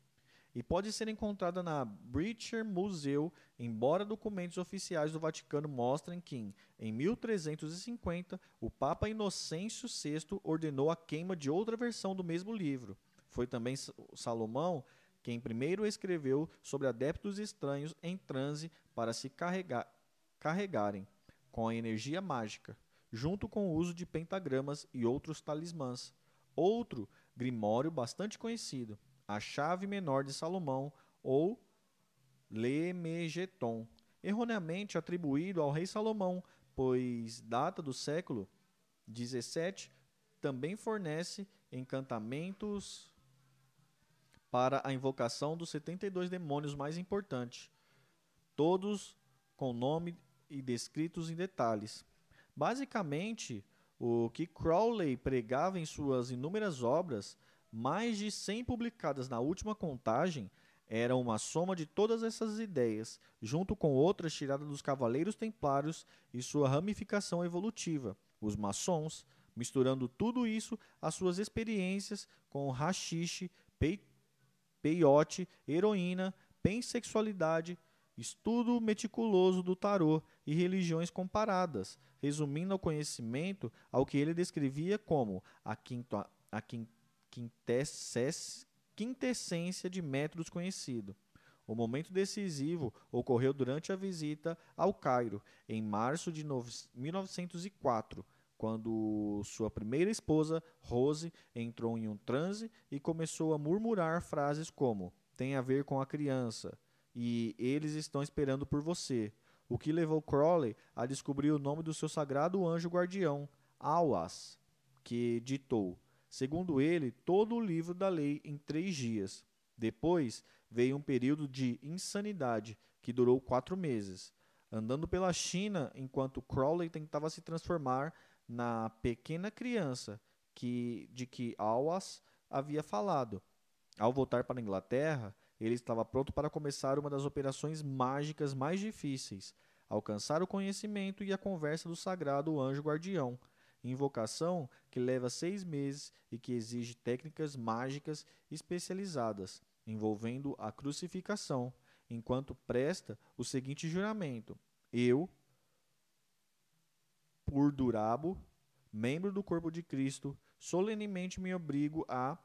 e pode ser encontrada na British Museum, embora documentos oficiais do Vaticano mostrem que, em 1350, o Papa Inocêncio VI ordenou a queima de outra versão do mesmo livro. Foi também Salomão quem primeiro escreveu sobre adeptos estranhos em transe para se carregar, carregarem com a energia mágica. junto com o uso de pentagramas e outros talismãs. Outro grimório bastante conhecido, a Chave Menor de Salomão ou Lemegeton, erroneamente atribuído ao rei Salomão, pois data do século 17, também fornece encantamentos para a invocação dos 72 demônios mais importantes, todos com nome e descritos em detalhes. Basicamente, o que Crowley pregava em suas inúmeras obras, mais de 100 publicadas na última contagem, era uma soma de todas essas ideias, junto com outras tiradas dos Cavaleiros Templários e sua ramificação evolutiva, os maçons, misturando tudo isso às suas experiências com rachixe, peiote, heroína, pansexualidade, estudo meticuloso do tarô e religiões comparadas, resumindo o conhecimento ao que ele descrevia como a, quinto, a quintessência de métodos conhecido. O momento decisivo ocorreu durante a visita ao Cairo, em março de 1904, quando sua primeira esposa, Rose, entrou em um transe e começou a murmurar frases como: tem a ver com a criança e eles estão esperando por você. O que levou Crowley a descobrir o nome do seu sagrado anjo guardião, Awas, que ditou, segundo ele, todo o livro da lei em três dias. Depois veio um período de insanidade que durou quatro meses, andando pela China enquanto Crowley tentava se transformar na pequena criança que, de que Awas havia falado. Ao voltar para a Inglaterra, ele estava pronto para começar uma das operações mágicas mais difíceis, alcançar o conhecimento e a conversa do sagrado anjo guardião, invocação que leva seis meses e que exige técnicas mágicas especializadas, envolvendo a crucificação, enquanto presta o seguinte juramento: Eu, por Durabo, membro do corpo de Cristo, solenemente me obrigo a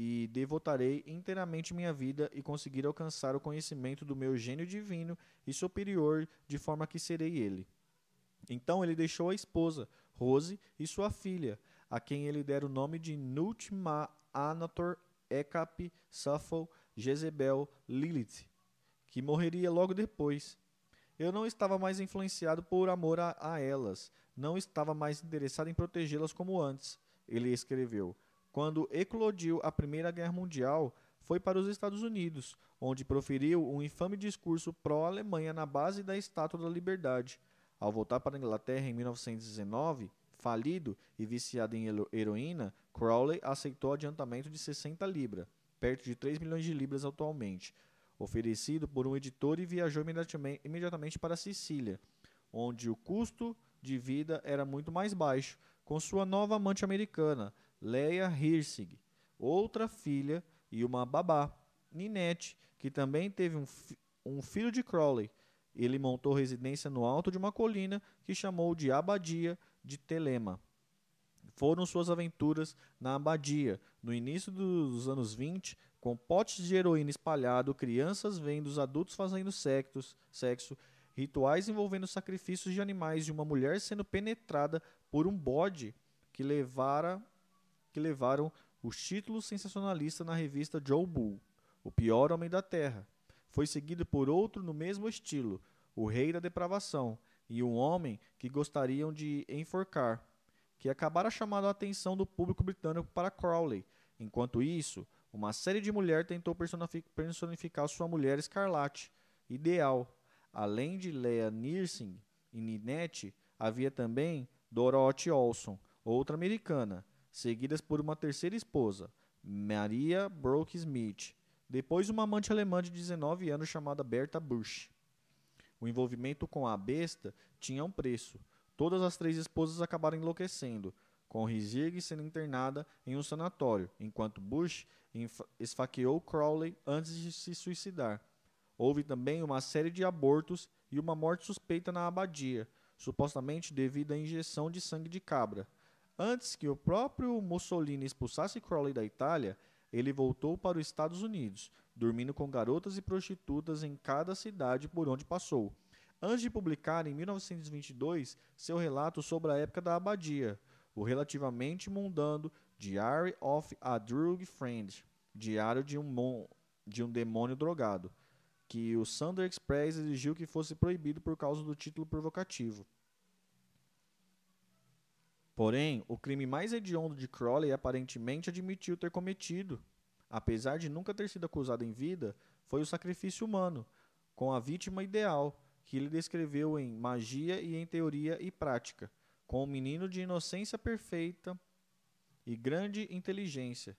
e devotarei inteiramente minha vida e conseguir alcançar o conhecimento do meu gênio divino e superior, de forma que serei ele. Então ele deixou a esposa, Rose, e sua filha, a quem ele dera o nome de Nutma Anator Ecap Sappho Jezebel Lilith, que morreria logo depois. Eu não estava mais influenciado por amor a, a elas, não estava mais interessado em protegê-las como antes. Ele escreveu: Quando eclodiu a Primeira Guerra Mundial, foi para os Estados Unidos, onde proferiu um infame discurso pró-Alemanha na base da Estátua da Liberdade. Ao voltar para a Inglaterra em 1919, falido e viciado em heroína, Crowley aceitou adiantamento de 60 libras, perto de 3 milhões de libras atualmente, oferecido por um editor e viajou imediatamente para Sicília, onde o custo de vida era muito mais baixo, com sua nova amante americana, Leia Hirsig, outra filha e uma babá, Ninette, que também teve um, um filho de Crowley. Ele montou residência no alto de uma colina que chamou de Abadia de Telema. Foram suas aventuras na abadia, no início dos anos 20, com potes de heroína espalhado, crianças vendo os adultos fazendo sexo, sexo rituais envolvendo sacrifícios de animais e uma mulher sendo penetrada por um bode que, levara, que levaram os títulos sensacionalistas na revista Joe Bull, O Pior Homem da Terra. Foi seguido por outro no mesmo estilo, O Rei da Depravação, e um homem que gostariam de enforcar, que acabara chamando a atenção do público britânico para Crowley. Enquanto isso, uma série de mulheres tentou personificar sua mulher escarlate, ideal, Além de Lea Nirsing e Ninette, havia também Dorothy Olson, outra americana, seguidas por uma terceira esposa, Maria Brooke Smith, depois uma amante alemã de 19 anos chamada Berta Busch. O envolvimento com a besta tinha um preço. Todas as três esposas acabaram enlouquecendo, com Rizig sendo internada em um sanatório, enquanto Bush esfaqueou Crowley antes de se suicidar. Houve também uma série de abortos e uma morte suspeita na abadia, supostamente devido à injeção de sangue de cabra. Antes que o próprio Mussolini expulsasse Crowley da Itália, ele voltou para os Estados Unidos, dormindo com garotas e prostitutas em cada cidade por onde passou. antes de publicar em 1922 seu relato sobre a época da abadia, o relativamente mundano Diary of a Drug Friend, Diário de um, de um Demônio Drogado, que o Sunday Express exigiu que fosse proibido por causa do título provocativo. Porém, o crime mais hediondo de Crowley aparentemente admitiu ter cometido, apesar de nunca ter sido acusado em vida, foi o sacrifício humano, com a vítima ideal, que ele descreveu em Magia e em Teoria e Prática, com um menino de inocência perfeita e grande inteligência.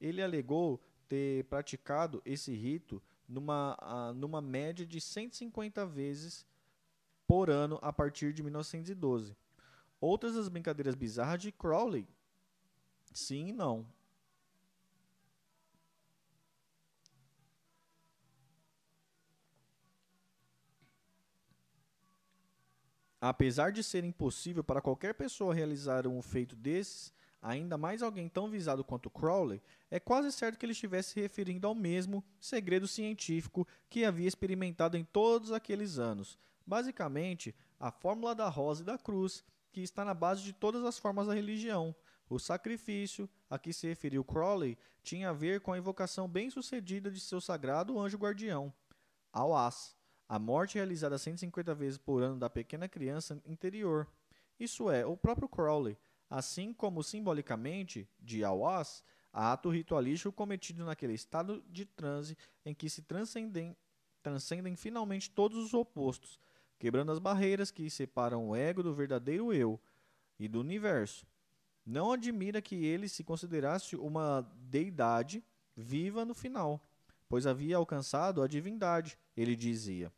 Ele alegou ter praticado esse rito numa, numa média de 150 vezes por ano a partir de 1912. Outras das brincadeiras bizarras de Crowley? Sim e não. Apesar de ser impossível para qualquer pessoa realizar um feito desses, ainda mais alguém tão visado quanto Crowley, é quase certo que ele estivesse se referindo ao mesmo segredo científico que havia experimentado em todos aqueles anos. Basicamente, a fórmula da rosa e da cruz que está na base de todas as formas da religião. O sacrifício a que se referiu Crowley tinha a ver com a invocação bem-sucedida de seu sagrado anjo guardião, Awas, a morte realizada 150 vezes por ano da pequena criança interior. Isso é, o próprio Crowley, assim como simbolicamente, de Awas, ato ritualístico cometido naquele estado de transe em que se transcendem, transcendem finalmente todos os opostos, quebrando as barreiras que separam o ego do verdadeiro eu e do universo. Não admira que ele se considerasse uma deidade viva no final, pois havia alcançado a divindade, ele dizia.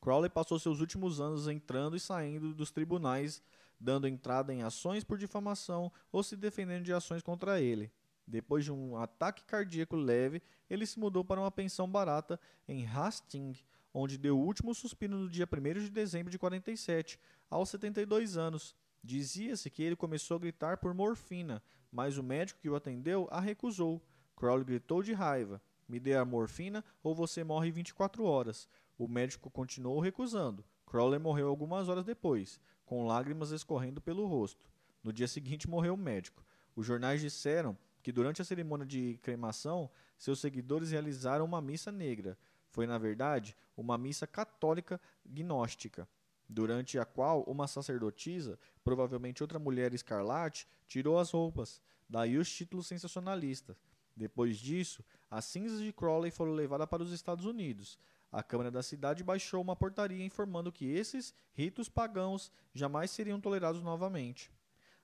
Crowley passou seus últimos anos entrando e saindo dos tribunais, dando entrada em ações por difamação ou se defendendo de ações contra ele. Depois de um ataque cardíaco leve, ele se mudou para uma pensão barata em Hastings, onde deu o último suspiro no dia 1 de dezembro de 47, aos 72 anos. Dizia-se que ele começou a gritar por morfina, mas o médico que o atendeu a recusou. Crowley gritou de raiva: Me dê a morfina ou você morre em 24 horas. O médico continuou recusando. Crowley morreu algumas horas depois, com lágrimas escorrendo pelo rosto. No dia seguinte morreu o médico. Os jornais disseram que durante a cerimônia de cremação, seus seguidores realizaram uma missa negra. Foi, na verdade, uma missa católica gnóstica, durante a qual uma sacerdotisa, provavelmente outra mulher escarlate, tirou as roupas, daí os títulos sensacionalistas. Depois disso, as cinzas de Crowley foram levadas para os Estados Unidos. A Câmara da cidade baixou uma portaria informando que esses ritos pagãos jamais seriam tolerados novamente.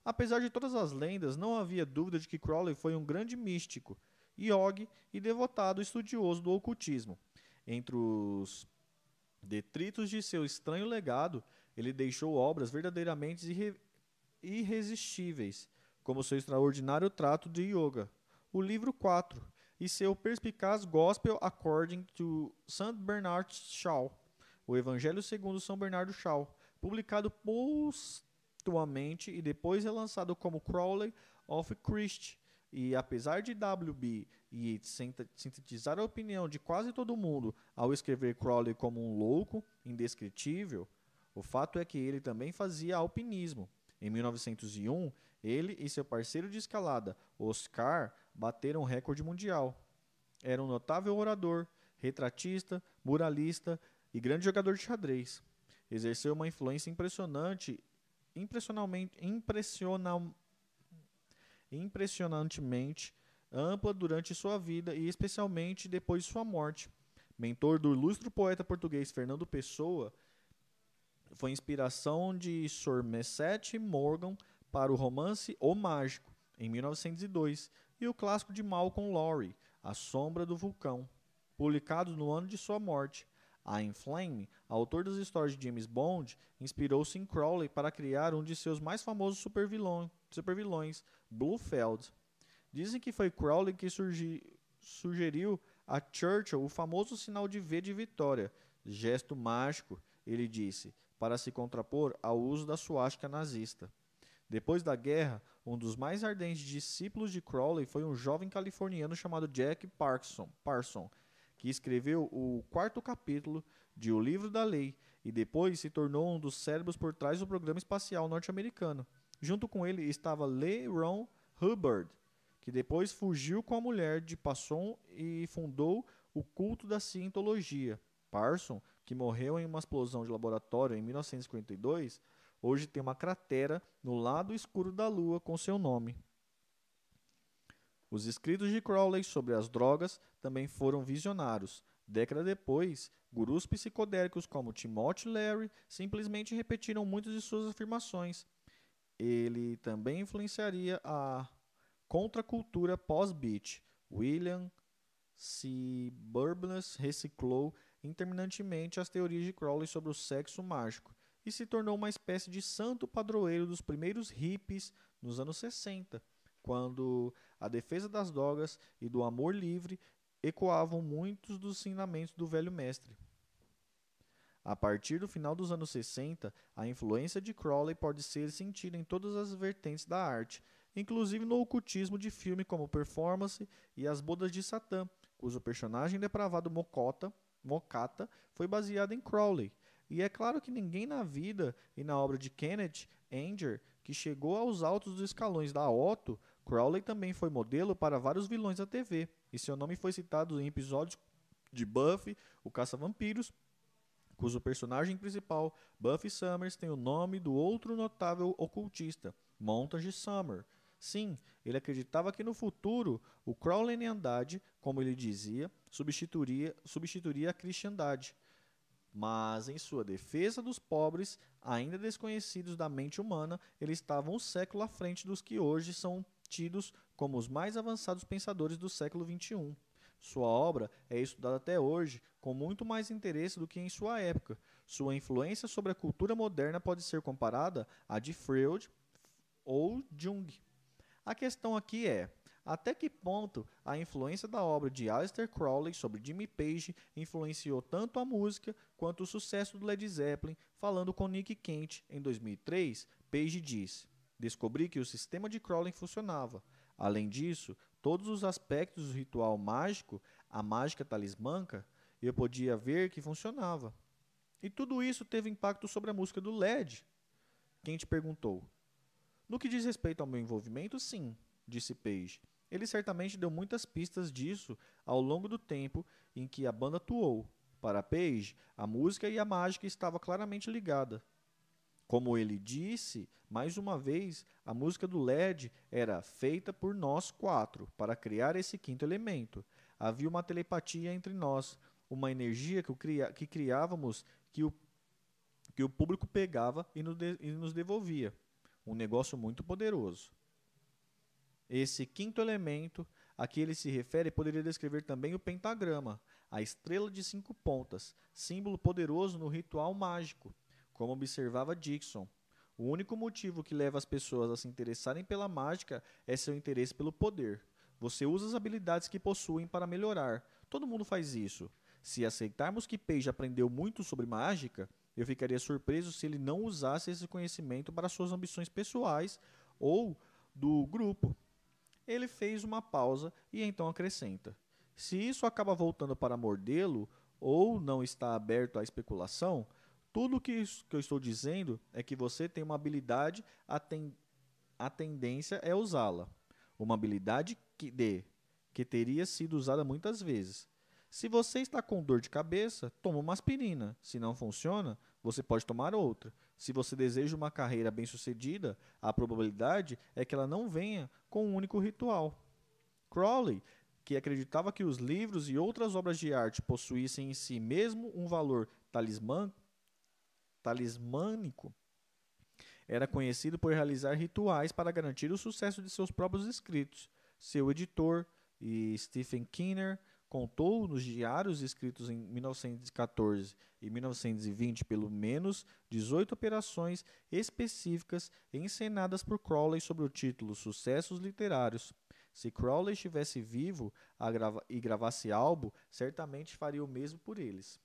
Apesar de todas as lendas, não havia dúvida de que Crowley foi um grande místico, yogi e devotado estudioso do ocultismo. Entre os detritos de seu estranho legado, ele deixou obras verdadeiramente irre irresistíveis, como seu extraordinário trato de yoga, o livro 4, e seu perspicaz Gospel According to St. Bernard Shaw, o Evangelho segundo São Bernardo Shaw, publicado postumamente e depois relançado como Crowley of Christ, e apesar de W.B. Yeats sintetizar a opinião de quase todo mundo ao escrever Crowley como um louco indescritível, o fato é que ele também fazia alpinismo. Em 1901, ele e seu parceiro de escalada, Oscar, bateram recorde mundial. Era um notável orador, retratista, muralista e grande jogador de xadrez. Exerceu uma influência impressionante, impressionalmente, impressional, impressionantemente ampla durante sua vida e especialmente depois de sua morte. Mentor do ilustre poeta português Fernando Pessoa, foi inspiração de Somerset Morgan para o romance O Mágico, em 1902, e o clássico de Malcolm Lowry, A Sombra do Vulcão, publicados no ano de sua morte. A Inflame, autor das histórias de James Bond, inspirou-se em Crowley para criar um de seus mais famosos supervilões, supervilões Blofeld. Dizem que foi Crowley que surgi, sugeriu a Churchill o famoso sinal de V de vitória, gesto mágico, ele disse, para se contrapor ao uso da suástica nazista. Depois da guerra, um dos mais ardentes discípulos de Crowley foi um jovem californiano chamado Jack Parson, Parson que escreveu o quarto capítulo de O Livro da Lei e depois se tornou um dos cérebros por trás do programa espacial norte-americano. Junto com ele estava Lee Ron Hubbard, que depois fugiu com a mulher de Passon e fundou o culto da cientologia. Parson, que morreu em uma explosão de laboratório em 1952, hoje tem uma cratera no lado escuro da Lua com seu nome. Os escritos de Crowley sobre as drogas também foram visionários. Década depois, gurus psicodélicos como Timothy Leary simplesmente repetiram muitas de suas afirmações. Ele também influenciaria a contracultura pós-beat. William C. Burbness reciclou interminantemente as teorias de Crowley sobre o sexo mágico e se tornou uma espécie de santo padroeiro dos primeiros hippies nos anos 60 quando a defesa das drogas e do amor livre ecoavam muitos dos ensinamentos do velho mestre. A partir do final dos anos 60, a influência de Crowley pode ser sentida em todas as vertentes da arte, inclusive no ocultismo de filme como Performance e As Bodas de Satã, cujo personagem depravado Mokota, Mokata foi baseado em Crowley. E é claro que ninguém na vida e na obra de Kenneth Anger, que chegou aos altos dos escalões da Otto, Crowley também foi modelo para vários vilões da TV, e seu nome foi citado em episódios de Buffy, o Caça-Vampiros, cujo personagem principal, Buffy Summers, tem o nome do outro notável ocultista, Montage Summer. Sim, ele acreditava que no futuro o Crowleyandade, como ele dizia, substituiria, substituiria a cristandade. Mas, em sua defesa dos pobres, ainda desconhecidos da mente humana, eles estavam um século à frente dos que hoje são tidos como os mais avançados pensadores do século XXI. Sua obra é estudada até hoje com muito mais interesse do que em sua época. Sua influência sobre a cultura moderna pode ser comparada à de Freud ou Jung. A questão aqui é: até que ponto a influência da obra de Aleister Crowley sobre Jimmy Page influenciou tanto a música quanto o sucesso do Led Zeppelin? Falando com Nick Kent em 2003, Page disse: descobri que o sistema de Crowley funcionava. Além disso, todos os aspectos do ritual mágico, a mágica talismânca, eu podia ver que funcionava. E tudo isso teve impacto sobre a música do LED? Quem te perguntou? No que diz respeito ao meu envolvimento, sim, disse Page. Ele certamente deu muitas pistas disso ao longo do tempo em que a banda atuou. Para Page, a música e a mágica estavam claramente ligadas. Como ele disse, mais uma vez, a música do LED era feita por nós quatro para criar esse quinto elemento. Havia uma telepatia entre nós, uma energia que, cria, que criávamos que o, que o público pegava e, e nos devolvia. Um negócio muito poderoso. Esse quinto elemento a que ele se refere poderia descrever também o pentagrama, a estrela de cinco pontas, símbolo poderoso no ritual mágico como observava Dixon. O único motivo que leva as pessoas a se interessarem pela mágica é seu interesse pelo poder. Você usa as habilidades que possuem para melhorar. Todo mundo faz isso. Se aceitarmos que Page aprendeu muito sobre mágica, eu ficaria surpreso se ele não usasse esse conhecimento para suas ambições pessoais ou do grupo. Ele fez uma pausa e então acrescenta: Se isso acaba voltando para mordê-lo ou não está aberto à especulação, tudo que, que eu estou dizendo é que você tem uma habilidade, a, ten, a tendência é usá-la. Uma habilidade que, de, que teria sido usada muitas vezes. Se você está com dor de cabeça, toma uma aspirina. Se não funciona, você pode tomar outra. Se você deseja uma carreira bem-sucedida, a probabilidade é que ela não venha com um único ritual. Crowley, que acreditava que os livros e outras obras de arte possuíssem em si mesmo um valor talismã, talismânico, era conhecido por realizar rituais para garantir o sucesso de seus próprios escritos. Seu editor, Stephen Kinner, contou nos diários escritos em 1914 e 1920 pelo menos 18 operações específicas encenadas por Crowley sob o título Sucessos Literários. Se Crowley estivesse vivo grava e gravasse álbum, certamente faria o mesmo por eles.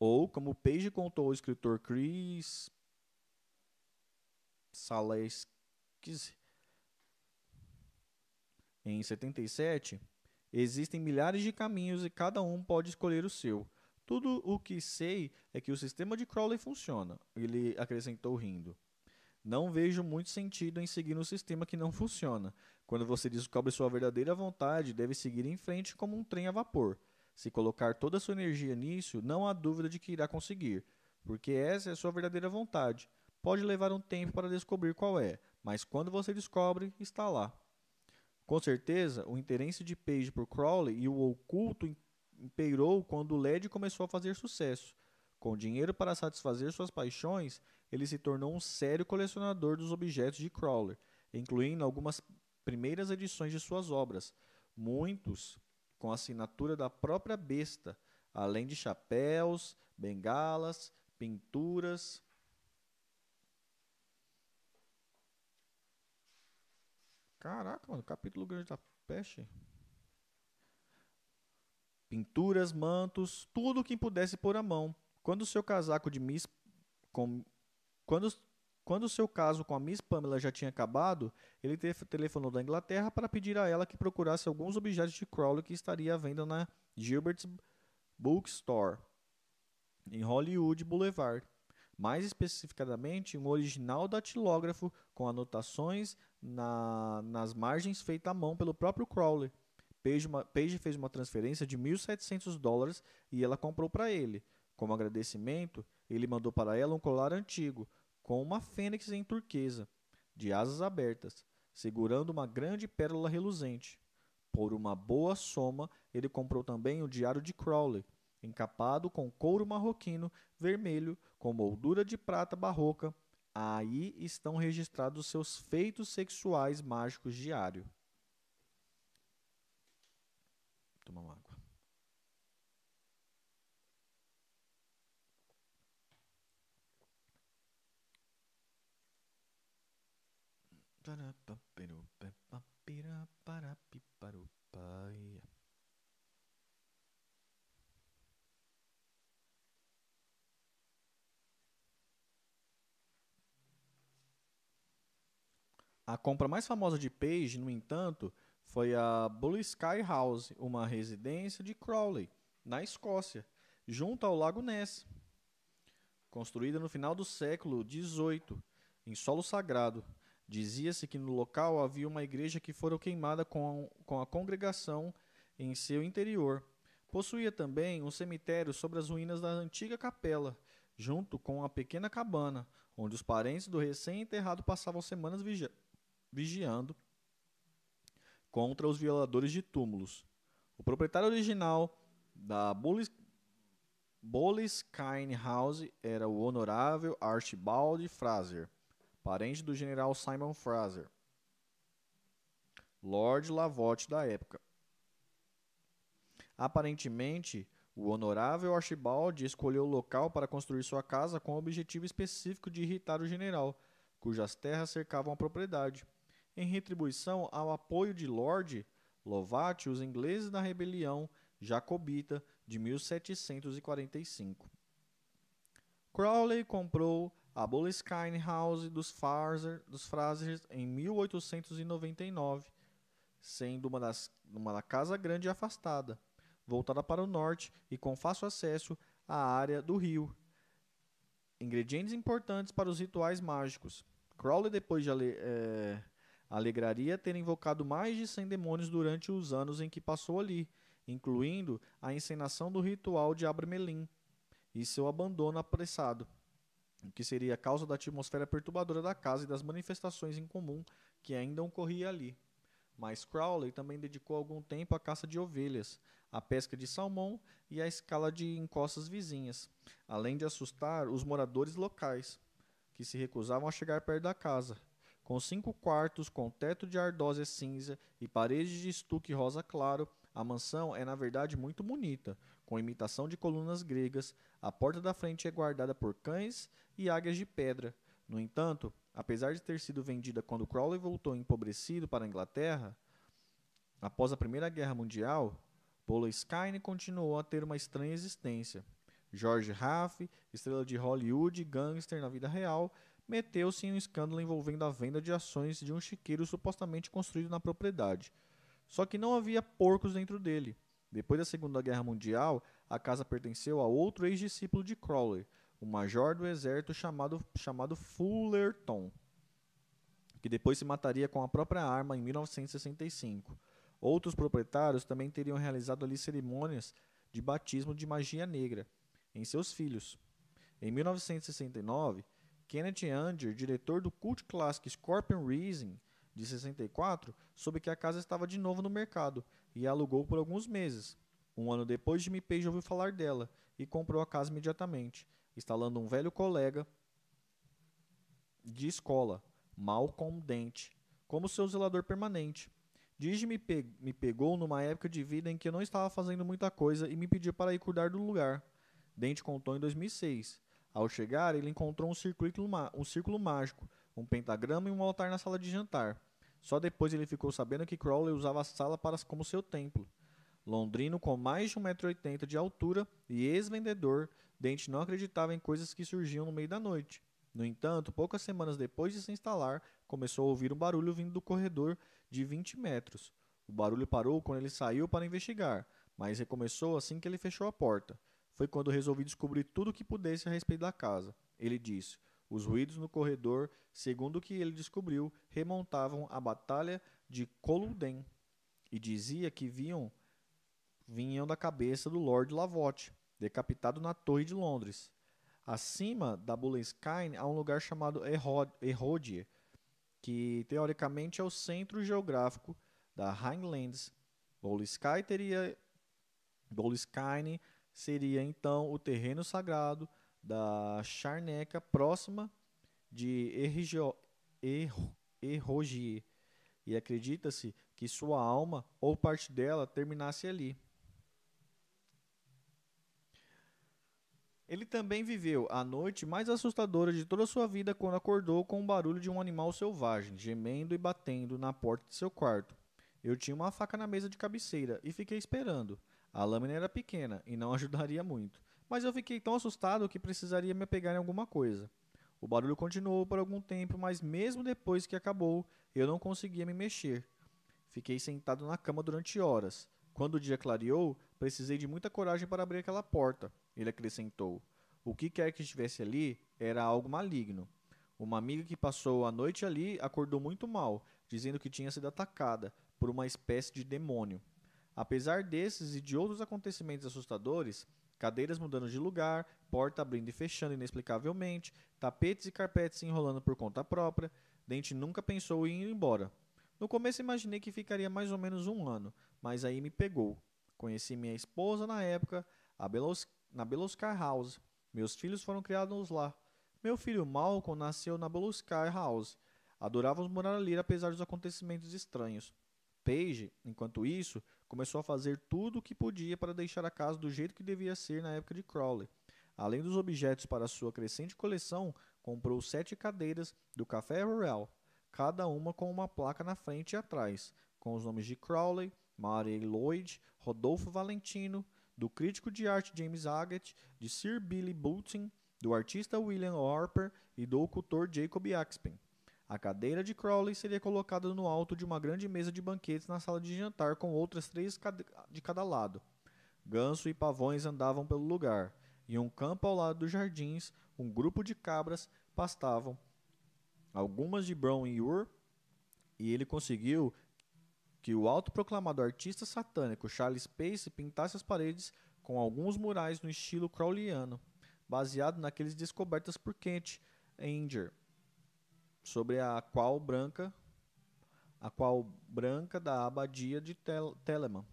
Ou, como Page contou ao escritor Chris Saleskis em 77, Existem milhares de caminhos e cada um pode escolher o seu. Tudo o que sei é que o sistema de Crowley funciona, ele acrescentou rindo. Não vejo muito sentido em seguir um sistema que não funciona. Quando você descobre sua verdadeira vontade, deve seguir em frente como um trem a vapor. Se colocar toda a sua energia nisso, não há dúvida de que irá conseguir, porque essa é a sua verdadeira vontade. Pode levar um tempo para descobrir qual é, mas quando você descobre, está lá. Com certeza, o interesse de Page por Crowley e o oculto imperou quando LED começou a fazer sucesso. Com dinheiro para satisfazer suas paixões, ele se tornou um sério colecionador dos objetos de Crowley, incluindo algumas primeiras edições de suas obras, muitos com assinatura da própria besta, além de chapéus, bengalas, pinturas. Caraca, mano, capítulo grande da peste pinturas, mantos, tudo o que pudesse pôr a mão. Quando o seu casaco de Miss com, quando quando o seu caso com a Miss Pamela já tinha acabado, ele telefonou da Inglaterra para pedir a ela que procurasse alguns objetos de Crowley que estaria à venda na Gilbert's Bookstore, em Hollywood Boulevard. Mais especificadamente, um original datilógrafo com anotações na, nas margens feita à mão pelo próprio Crowley. Page, uma, Page fez uma transferência de 1.700 dólares e ela comprou para ele. Como agradecimento, ele mandou para ela um colar antigo, com uma fênix em turquesa, de asas abertas, segurando uma grande pérola reluzente. Por uma boa soma, ele comprou também o Diário de Crowley, encapado com couro marroquino vermelho com moldura de prata barroca. Aí estão registrados seus feitos sexuais mágicos diário. tomar uma água. A compra mais famosa de Page, no entanto, foi a Blue Sky House, uma residência de Crowley, na Escócia, junto ao Lago Ness. Construída no final do século XVIII, em solo sagrado, dizia-se que no local havia uma igreja que fora queimada com, com a congregação em seu interior. Possuía também um cemitério sobre as ruínas da antiga capela, junto com uma pequena cabana, onde os parentes do recém-enterrado passavam semanas vigi vigiando contra os violadores de túmulos. O proprietário original da Boleskine House era o honorável Archibald Fraser, parente do general Simon Fraser, Lord Lavotte da época. Aparentemente, o honorável Archibald escolheu o local para construir sua casa com o objetivo específico de irritar o general, cujas terras cercavam a propriedade. Em retribuição ao apoio de Lord Lovat, os ingleses na rebelião jacobita de 1745. Crowley comprou a Boleskine House dos, dos Frasers em 1899, sendo uma, das, uma casa grande e afastada, voltada para o norte e com fácil acesso à área do rio. Ingredientes importantes para os rituais mágicos. Crowley, depois de é, Alegraria ter invocado mais de 100 demônios durante os anos em que passou ali, incluindo a encenação do ritual de Abramelin e seu abandono apressado, o que seria a causa da atmosfera perturbadora da casa e das manifestações em comum que ainda ocorria ali. Mas Crowley também dedicou algum tempo à caça de ovelhas, à pesca de salmão e à escala de encostas vizinhas, além de assustar os moradores locais, que se recusavam a chegar perto da casa, com cinco quartos, com teto de ardósia cinza e paredes de estuque rosa claro, a mansão é na verdade muito bonita, com imitação de colunas gregas. A porta da frente é guardada por cães e águias de pedra. No entanto, apesar de ter sido vendida quando Crowley voltou empobrecido para a Inglaterra, após a Primeira Guerra Mundial, Boleskine continuou a ter uma estranha existência. George Raff, estrela de Hollywood e gangster na vida real, meteu-se em um escândalo envolvendo a venda de ações de um chiqueiro supostamente construído na propriedade. Só que não havia porcos dentro dele. Depois da Segunda Guerra Mundial, a casa pertenceu a outro ex-discípulo de Crowley, um major do exército chamado, chamado Fullerton, que depois se mataria com a própria arma em 1965. Outros proprietários também teriam realizado ali cerimônias de batismo de magia negra em seus filhos. Em 1969, Kenneth Anger, diretor do cult clássico Scorpion Rising de 64, soube que a casa estava de novo no mercado e a alugou por alguns meses. Um ano depois, Jimmy Page ouviu falar dela e comprou a casa imediatamente, instalando um velho colega de escola, Malcolm Dent, como seu zelador permanente. Digi me, pe me pegou numa época de vida em que eu não estava fazendo muita coisa e me pediu para ir cuidar do lugar. Dent contou em 2006. Ao chegar, ele encontrou um um círculo mágico, um pentagrama e um altar na sala de jantar. Só depois ele ficou sabendo que Crowley usava a sala para, como seu templo. Londrino com mais de 1,80m de altura e ex-vendedor, Dente não acreditava em coisas que surgiam no meio da noite. No entanto, poucas semanas depois de se instalar, começou a ouvir um barulho vindo do corredor de 20 metros. O barulho parou quando ele saiu para investigar, mas recomeçou assim que ele fechou a porta. Foi quando resolvi descobrir tudo o que pudesse a respeito da casa. Ele disse: os ruídos no corredor, segundo o que ele descobriu, remontavam à Batalha de Culloden e dizia que vinham, vinham da cabeça do Lord Lavotte, decapitado na Torre de Londres. Acima da Bullenskine há um lugar chamado Erodier, que teoricamente é o centro geográfico da Highlands. Boleskine teria seria então o terreno sagrado da Charneca próxima de Errogier, e acredita-se que sua alma ou parte dela terminasse ali. Ele também viveu a noite mais assustadora de toda a sua vida quando acordou com o barulho de um animal selvagem, gemendo e batendo na porta de seu quarto. Eu tinha uma faca na mesa de cabeceira e fiquei esperando. A lâmina era pequena e não ajudaria muito, mas eu fiquei tão assustado que precisaria me apegar em alguma coisa. O barulho continuou por algum tempo, mas mesmo depois que acabou, eu não conseguia me mexer. Fiquei sentado na cama durante horas. Quando o dia clareou, precisei de muita coragem para abrir aquela porta. Ele acrescentou. O que quer que estivesse ali era algo maligno. Uma amiga que passou a noite ali acordou muito mal, dizendo que tinha sido atacada por uma espécie de demônio. Apesar desses e de outros acontecimentos assustadores, cadeiras mudando de lugar, porta abrindo e fechando inexplicavelmente, tapetes e carpetes se enrolando por conta própria, Dente nunca pensou em ir embora. No começo imaginei que ficaria mais ou menos um ano, mas aí me pegou. Conheci minha esposa na época, Belos, na Beloscar House. Meus filhos foram criados lá. Meu filho Malcolm nasceu na Beloscar House. Adorávamos morar ali apesar dos acontecimentos estranhos. Page, enquanto isso, começou a fazer tudo o que podia para deixar a casa do jeito que devia ser na época de Crowley. Além dos objetos para sua crescente coleção, comprou sete cadeiras do Café Royal, cada uma com uma placa na frente e atrás, com os nomes de Crowley, Mary Lloyd, Rodolfo Valentino, do crítico de arte James Agate, de Sir Billy Button, do artista William Harper e do ocultor Jacob Axpen. A cadeira de Crowley seria colocada no alto de uma grande mesa de banquetes na sala de jantar com outras três de cada lado. Ganso e pavões andavam pelo lugar. Em um campo ao lado dos jardins, um grupo de cabras pastavam. Algumas de Brown e Ur, e ele conseguiu que o autoproclamado artista satânico Charles Pace pintasse as paredes com alguns murais no estilo crowleyano, baseado naqueles descobertos por Kent Anger sobre a qual branca a qual branca da abadia de Tel Telemann.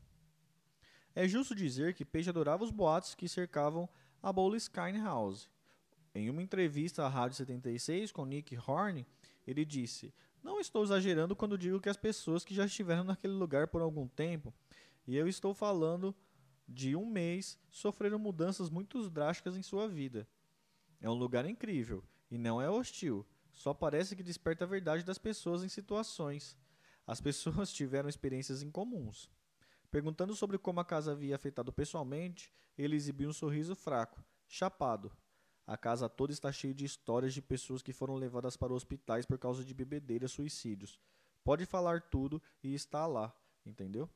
É justo dizer que Page adorava os boatos que cercavam a Boleskine House. Em uma entrevista à Rádio 76 com Nick Horn, ele disse: Não estou exagerando quando digo que as pessoas que já estiveram naquele lugar por algum tempo, e eu estou falando de um mês, sofreram mudanças muito drásticas em sua vida. É um lugar incrível e não é hostil. Só parece que desperta a verdade das pessoas em situações. As pessoas tiveram experiências incomuns. Perguntando sobre como a casa havia afetado pessoalmente, ele exibiu um sorriso fraco, chapado. A casa toda está cheia de histórias de pessoas que foram levadas para hospitais por causa de bebedeiras suicídios. Pode falar tudo e está lá. Entendeu?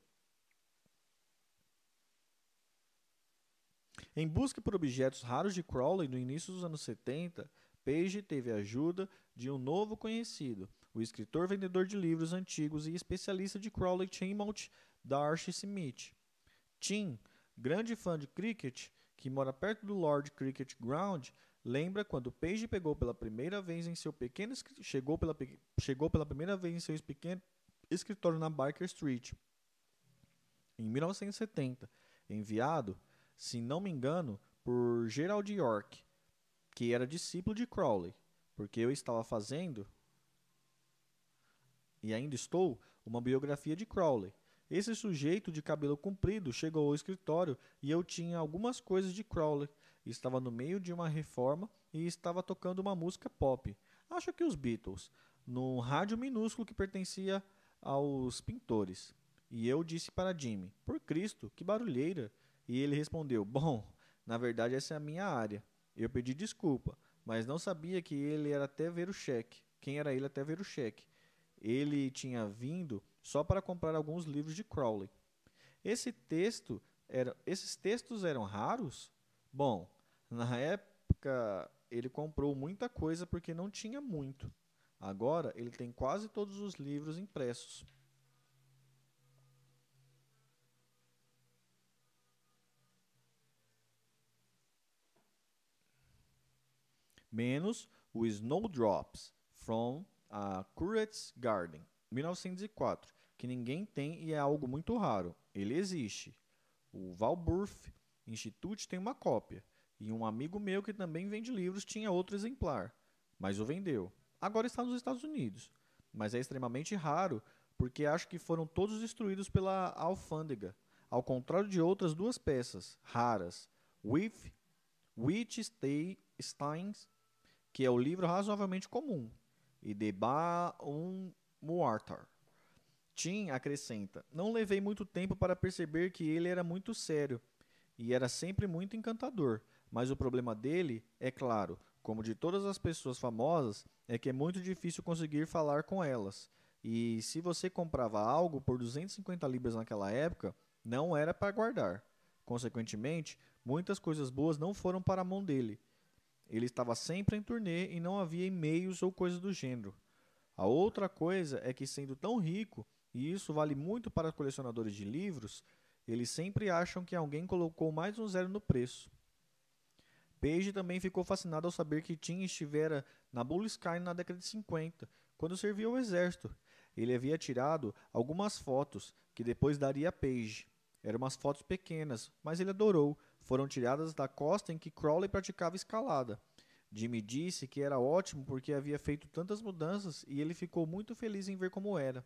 Em busca por objetos raros de Crowley no início dos anos 70, Page teve ajuda de um novo conhecido, o escritor vendedor de livros antigos e especialista de Crowley Timothy Darcy Smith. Tim, grande fã de cricket, que mora perto do Lord Cricket Ground, lembra quando Page pegou pela primeira vez em seu pequeno chegou pela, chegou pela primeira vez em seu pequeno escritório na Barker Street em 1970, enviado, se não me engano, por Gerald York, que era discípulo de Crowley, porque eu estava fazendo e ainda estou uma biografia de Crowley. Esse sujeito de cabelo comprido chegou ao escritório e eu tinha algumas coisas de Crowley. Estava no meio de uma reforma e estava tocando uma música pop. Acho que os Beatles, num rádio minúsculo que pertencia aos pintores. E eu disse para Jimmy: Por Cristo, que barulheira! E ele respondeu: Bom, na verdade essa é a minha área. Eu pedi desculpa, mas não sabia que ele era até ver o cheque. Quem era ele até ver o cheque? Ele tinha vindo só para comprar alguns livros de Crowley. Esse texto era, esses textos eram raros? Bom, na época ele comprou muita coisa porque não tinha muito. Agora ele tem quase todos os livros impressos. Menos o Snowdrops from a Curate's Garden, 1904, que ninguém tem e é algo muito raro. Ele existe. O Valburf Institute tem uma cópia, e um amigo meu que também vende livros tinha outro exemplar, mas o vendeu. Agora está nos Estados Unidos, mas é extremamente raro porque acho que foram todos destruídos pela alfândega, ao contrário de outras duas peças raras, With Steins, que é o livro razoavelmente comum, e Deba um Muartar. Tim acrescenta: Não levei muito tempo para perceber que ele era muito sério e era sempre muito encantador, mas o problema dele, é claro, como de todas as pessoas famosas, é que é muito difícil conseguir falar com elas. E se você comprava algo por 250 libras naquela época, não era para guardar. Consequentemente, muitas coisas boas não foram para a mão dele. Ele estava sempre em turnê e não havia e-mails ou coisas do gênero. A outra coisa é que, sendo tão rico, e isso vale muito para colecionadores de livros, eles sempre acham que alguém colocou mais um zero no preço. Page também ficou fascinado ao saber que Tim estivera na Bull Sky na década de 50, quando servia ao exército. Ele havia tirado algumas fotos que depois daria a Page. Eram umas fotos pequenas, mas ele adorou, foram tiradas da costa em que Crowley praticava escalada. Jimmy disse que era ótimo porque havia feito tantas mudanças e ele ficou muito feliz em ver como era.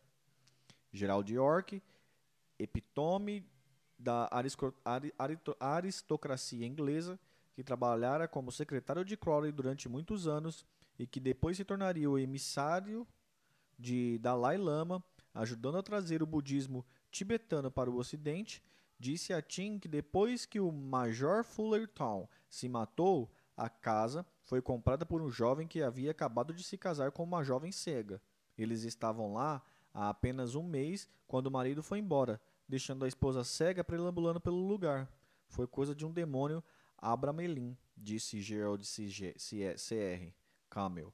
Gerald York, epitome da aristocracia inglesa, que trabalhara como secretário de Crowley durante muitos anos e que depois se tornaria o emissário de Dalai Lama, ajudando a trazer o budismo tibetano para o ocidente disse a Tim que depois que o Major Fullerton se matou, a casa foi comprada por um jovem que havia acabado de se casar com uma jovem cega. Eles estavam lá há apenas um mês quando o marido foi embora, deixando a esposa cega perambulando pelo lugar. Foi coisa de um demônio Abramelin, disse Gerald C.R. Camel.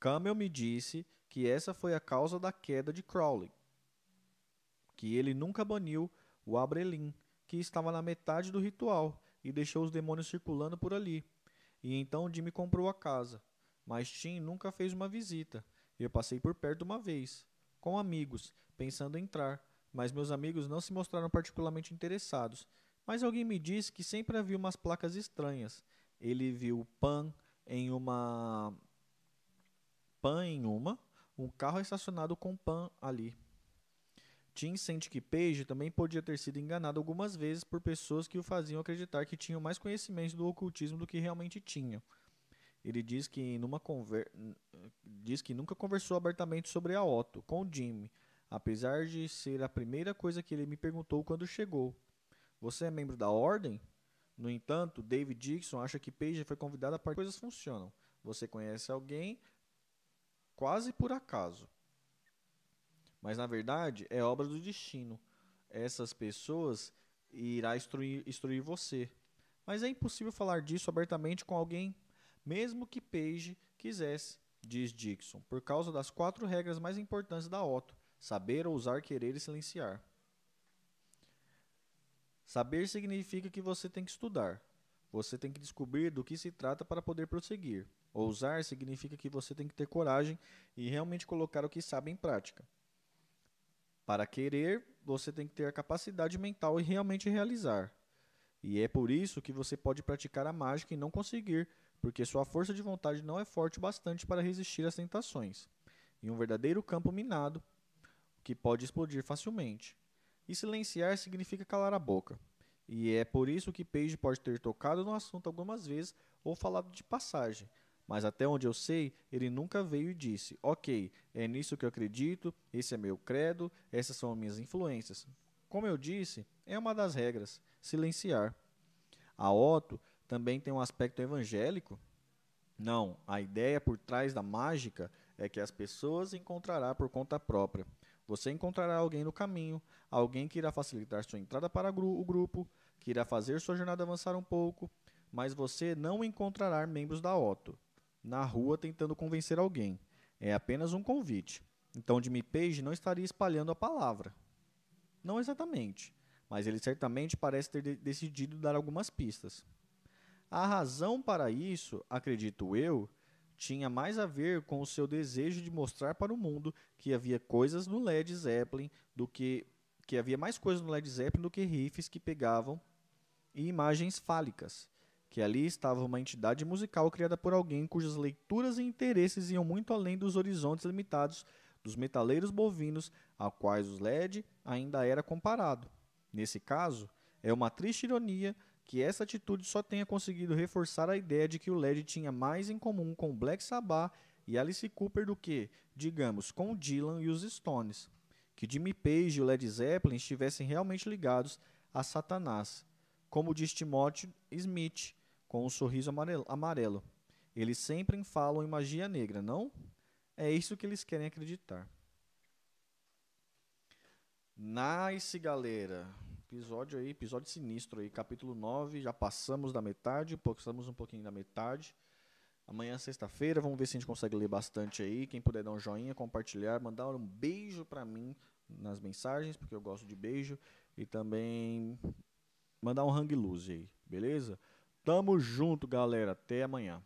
Camel me disse que essa foi a causa da queda de Crowley, que ele nunca baniu o Abrelin, que estava na metade do ritual e deixou os demônios circulando por ali. E então Jimmy comprou a casa. Mas Tim nunca fez uma visita. Eu passei por perto uma vez, com amigos, pensando em entrar, mas meus amigos não se mostraram particularmente interessados. Mas alguém me disse que sempre havia umas placas estranhas. Ele viu Pan em uma Pan em uma, um carro estacionado com Pan ali. Tim sente que Page também podia ter sido enganado algumas vezes por pessoas que o faziam acreditar que tinham mais conhecimento do ocultismo do que realmente tinham. Ele diz que, numa conver... diz que nunca conversou abertamente sobre a Otto com o Jimmy, apesar de ser a primeira coisa que ele me perguntou quando chegou. Você é membro da ordem? No entanto, David Dixon acha que Page foi convidada para coisas funcionam. Você conhece alguém quase por acaso. Mas na verdade é obra do destino. Essas pessoas irá instruir, instruir você. Mas é impossível falar disso abertamente com alguém, mesmo que Page quisesse, diz Dixon, por causa das quatro regras mais importantes da Otto: saber, ousar, querer e silenciar. Saber significa que você tem que estudar. Você tem que descobrir do que se trata para poder prosseguir. Ousar significa que você tem que ter coragem e realmente colocar o que sabe em prática. Para querer, você tem que ter a capacidade mental e realmente realizar. E é por isso que você pode praticar a mágica e não conseguir, porque sua força de vontade não é forte bastante para resistir às tentações. Em um verdadeiro campo minado, que pode explodir facilmente. E silenciar significa calar a boca. E é por isso que Page pode ter tocado no assunto algumas vezes ou falado de passagem, mas até onde eu sei, ele nunca veio e disse: Ok, é nisso que eu acredito, esse é meu credo, essas são as minhas influências. Como eu disse, é uma das regras: silenciar. A Otto também tem um aspecto evangélico? Não, a ideia por trás da mágica é que as pessoas encontrará por conta própria. Você encontrará alguém no caminho, alguém que irá facilitar sua entrada para o grupo, que irá fazer sua jornada avançar um pouco, mas você não encontrará membros da Otto na rua tentando convencer alguém. É apenas um convite. Então Jimmy Page não estaria espalhando a palavra. Não exatamente, mas ele certamente parece ter de decidido dar algumas pistas. A razão para isso, acredito eu, tinha mais a ver com o seu desejo de mostrar para o mundo que havia coisas no Led Zeppelin do que que havia mais coisas no Led Zeppelin do que riffs que pegavam e imagens fálicas que ali estava uma entidade musical criada por alguém cujas leituras e interesses iam muito além dos horizontes limitados dos metaleiros bovinos a quais o LED ainda era comparado. Nesse caso, é uma triste ironia que essa atitude só tenha conseguido reforçar a ideia de que o LED tinha mais em comum com Black Sabbath e Alice Cooper do que, digamos, com Dylan e os Stones. Que Jimmy Page e o Led Zeppelin estivessem realmente ligados a Satanás, como diz Timothy Smith, com um sorriso amarelo. Eles sempre falam em magia negra, não? É isso que eles querem acreditar. Nice, galera. Episódio aí, episódio sinistro aí, capítulo 9. Já passamos da metade, passamos um pouquinho da metade. Amanhã, sexta-feira, vamos ver se a gente consegue ler bastante aí. Quem puder dar um joinha, compartilhar, mandar um beijo pra mim nas mensagens, porque eu gosto de beijo. E também mandar um hang loose aí, beleza? Tamo junto, galera. Até amanhã.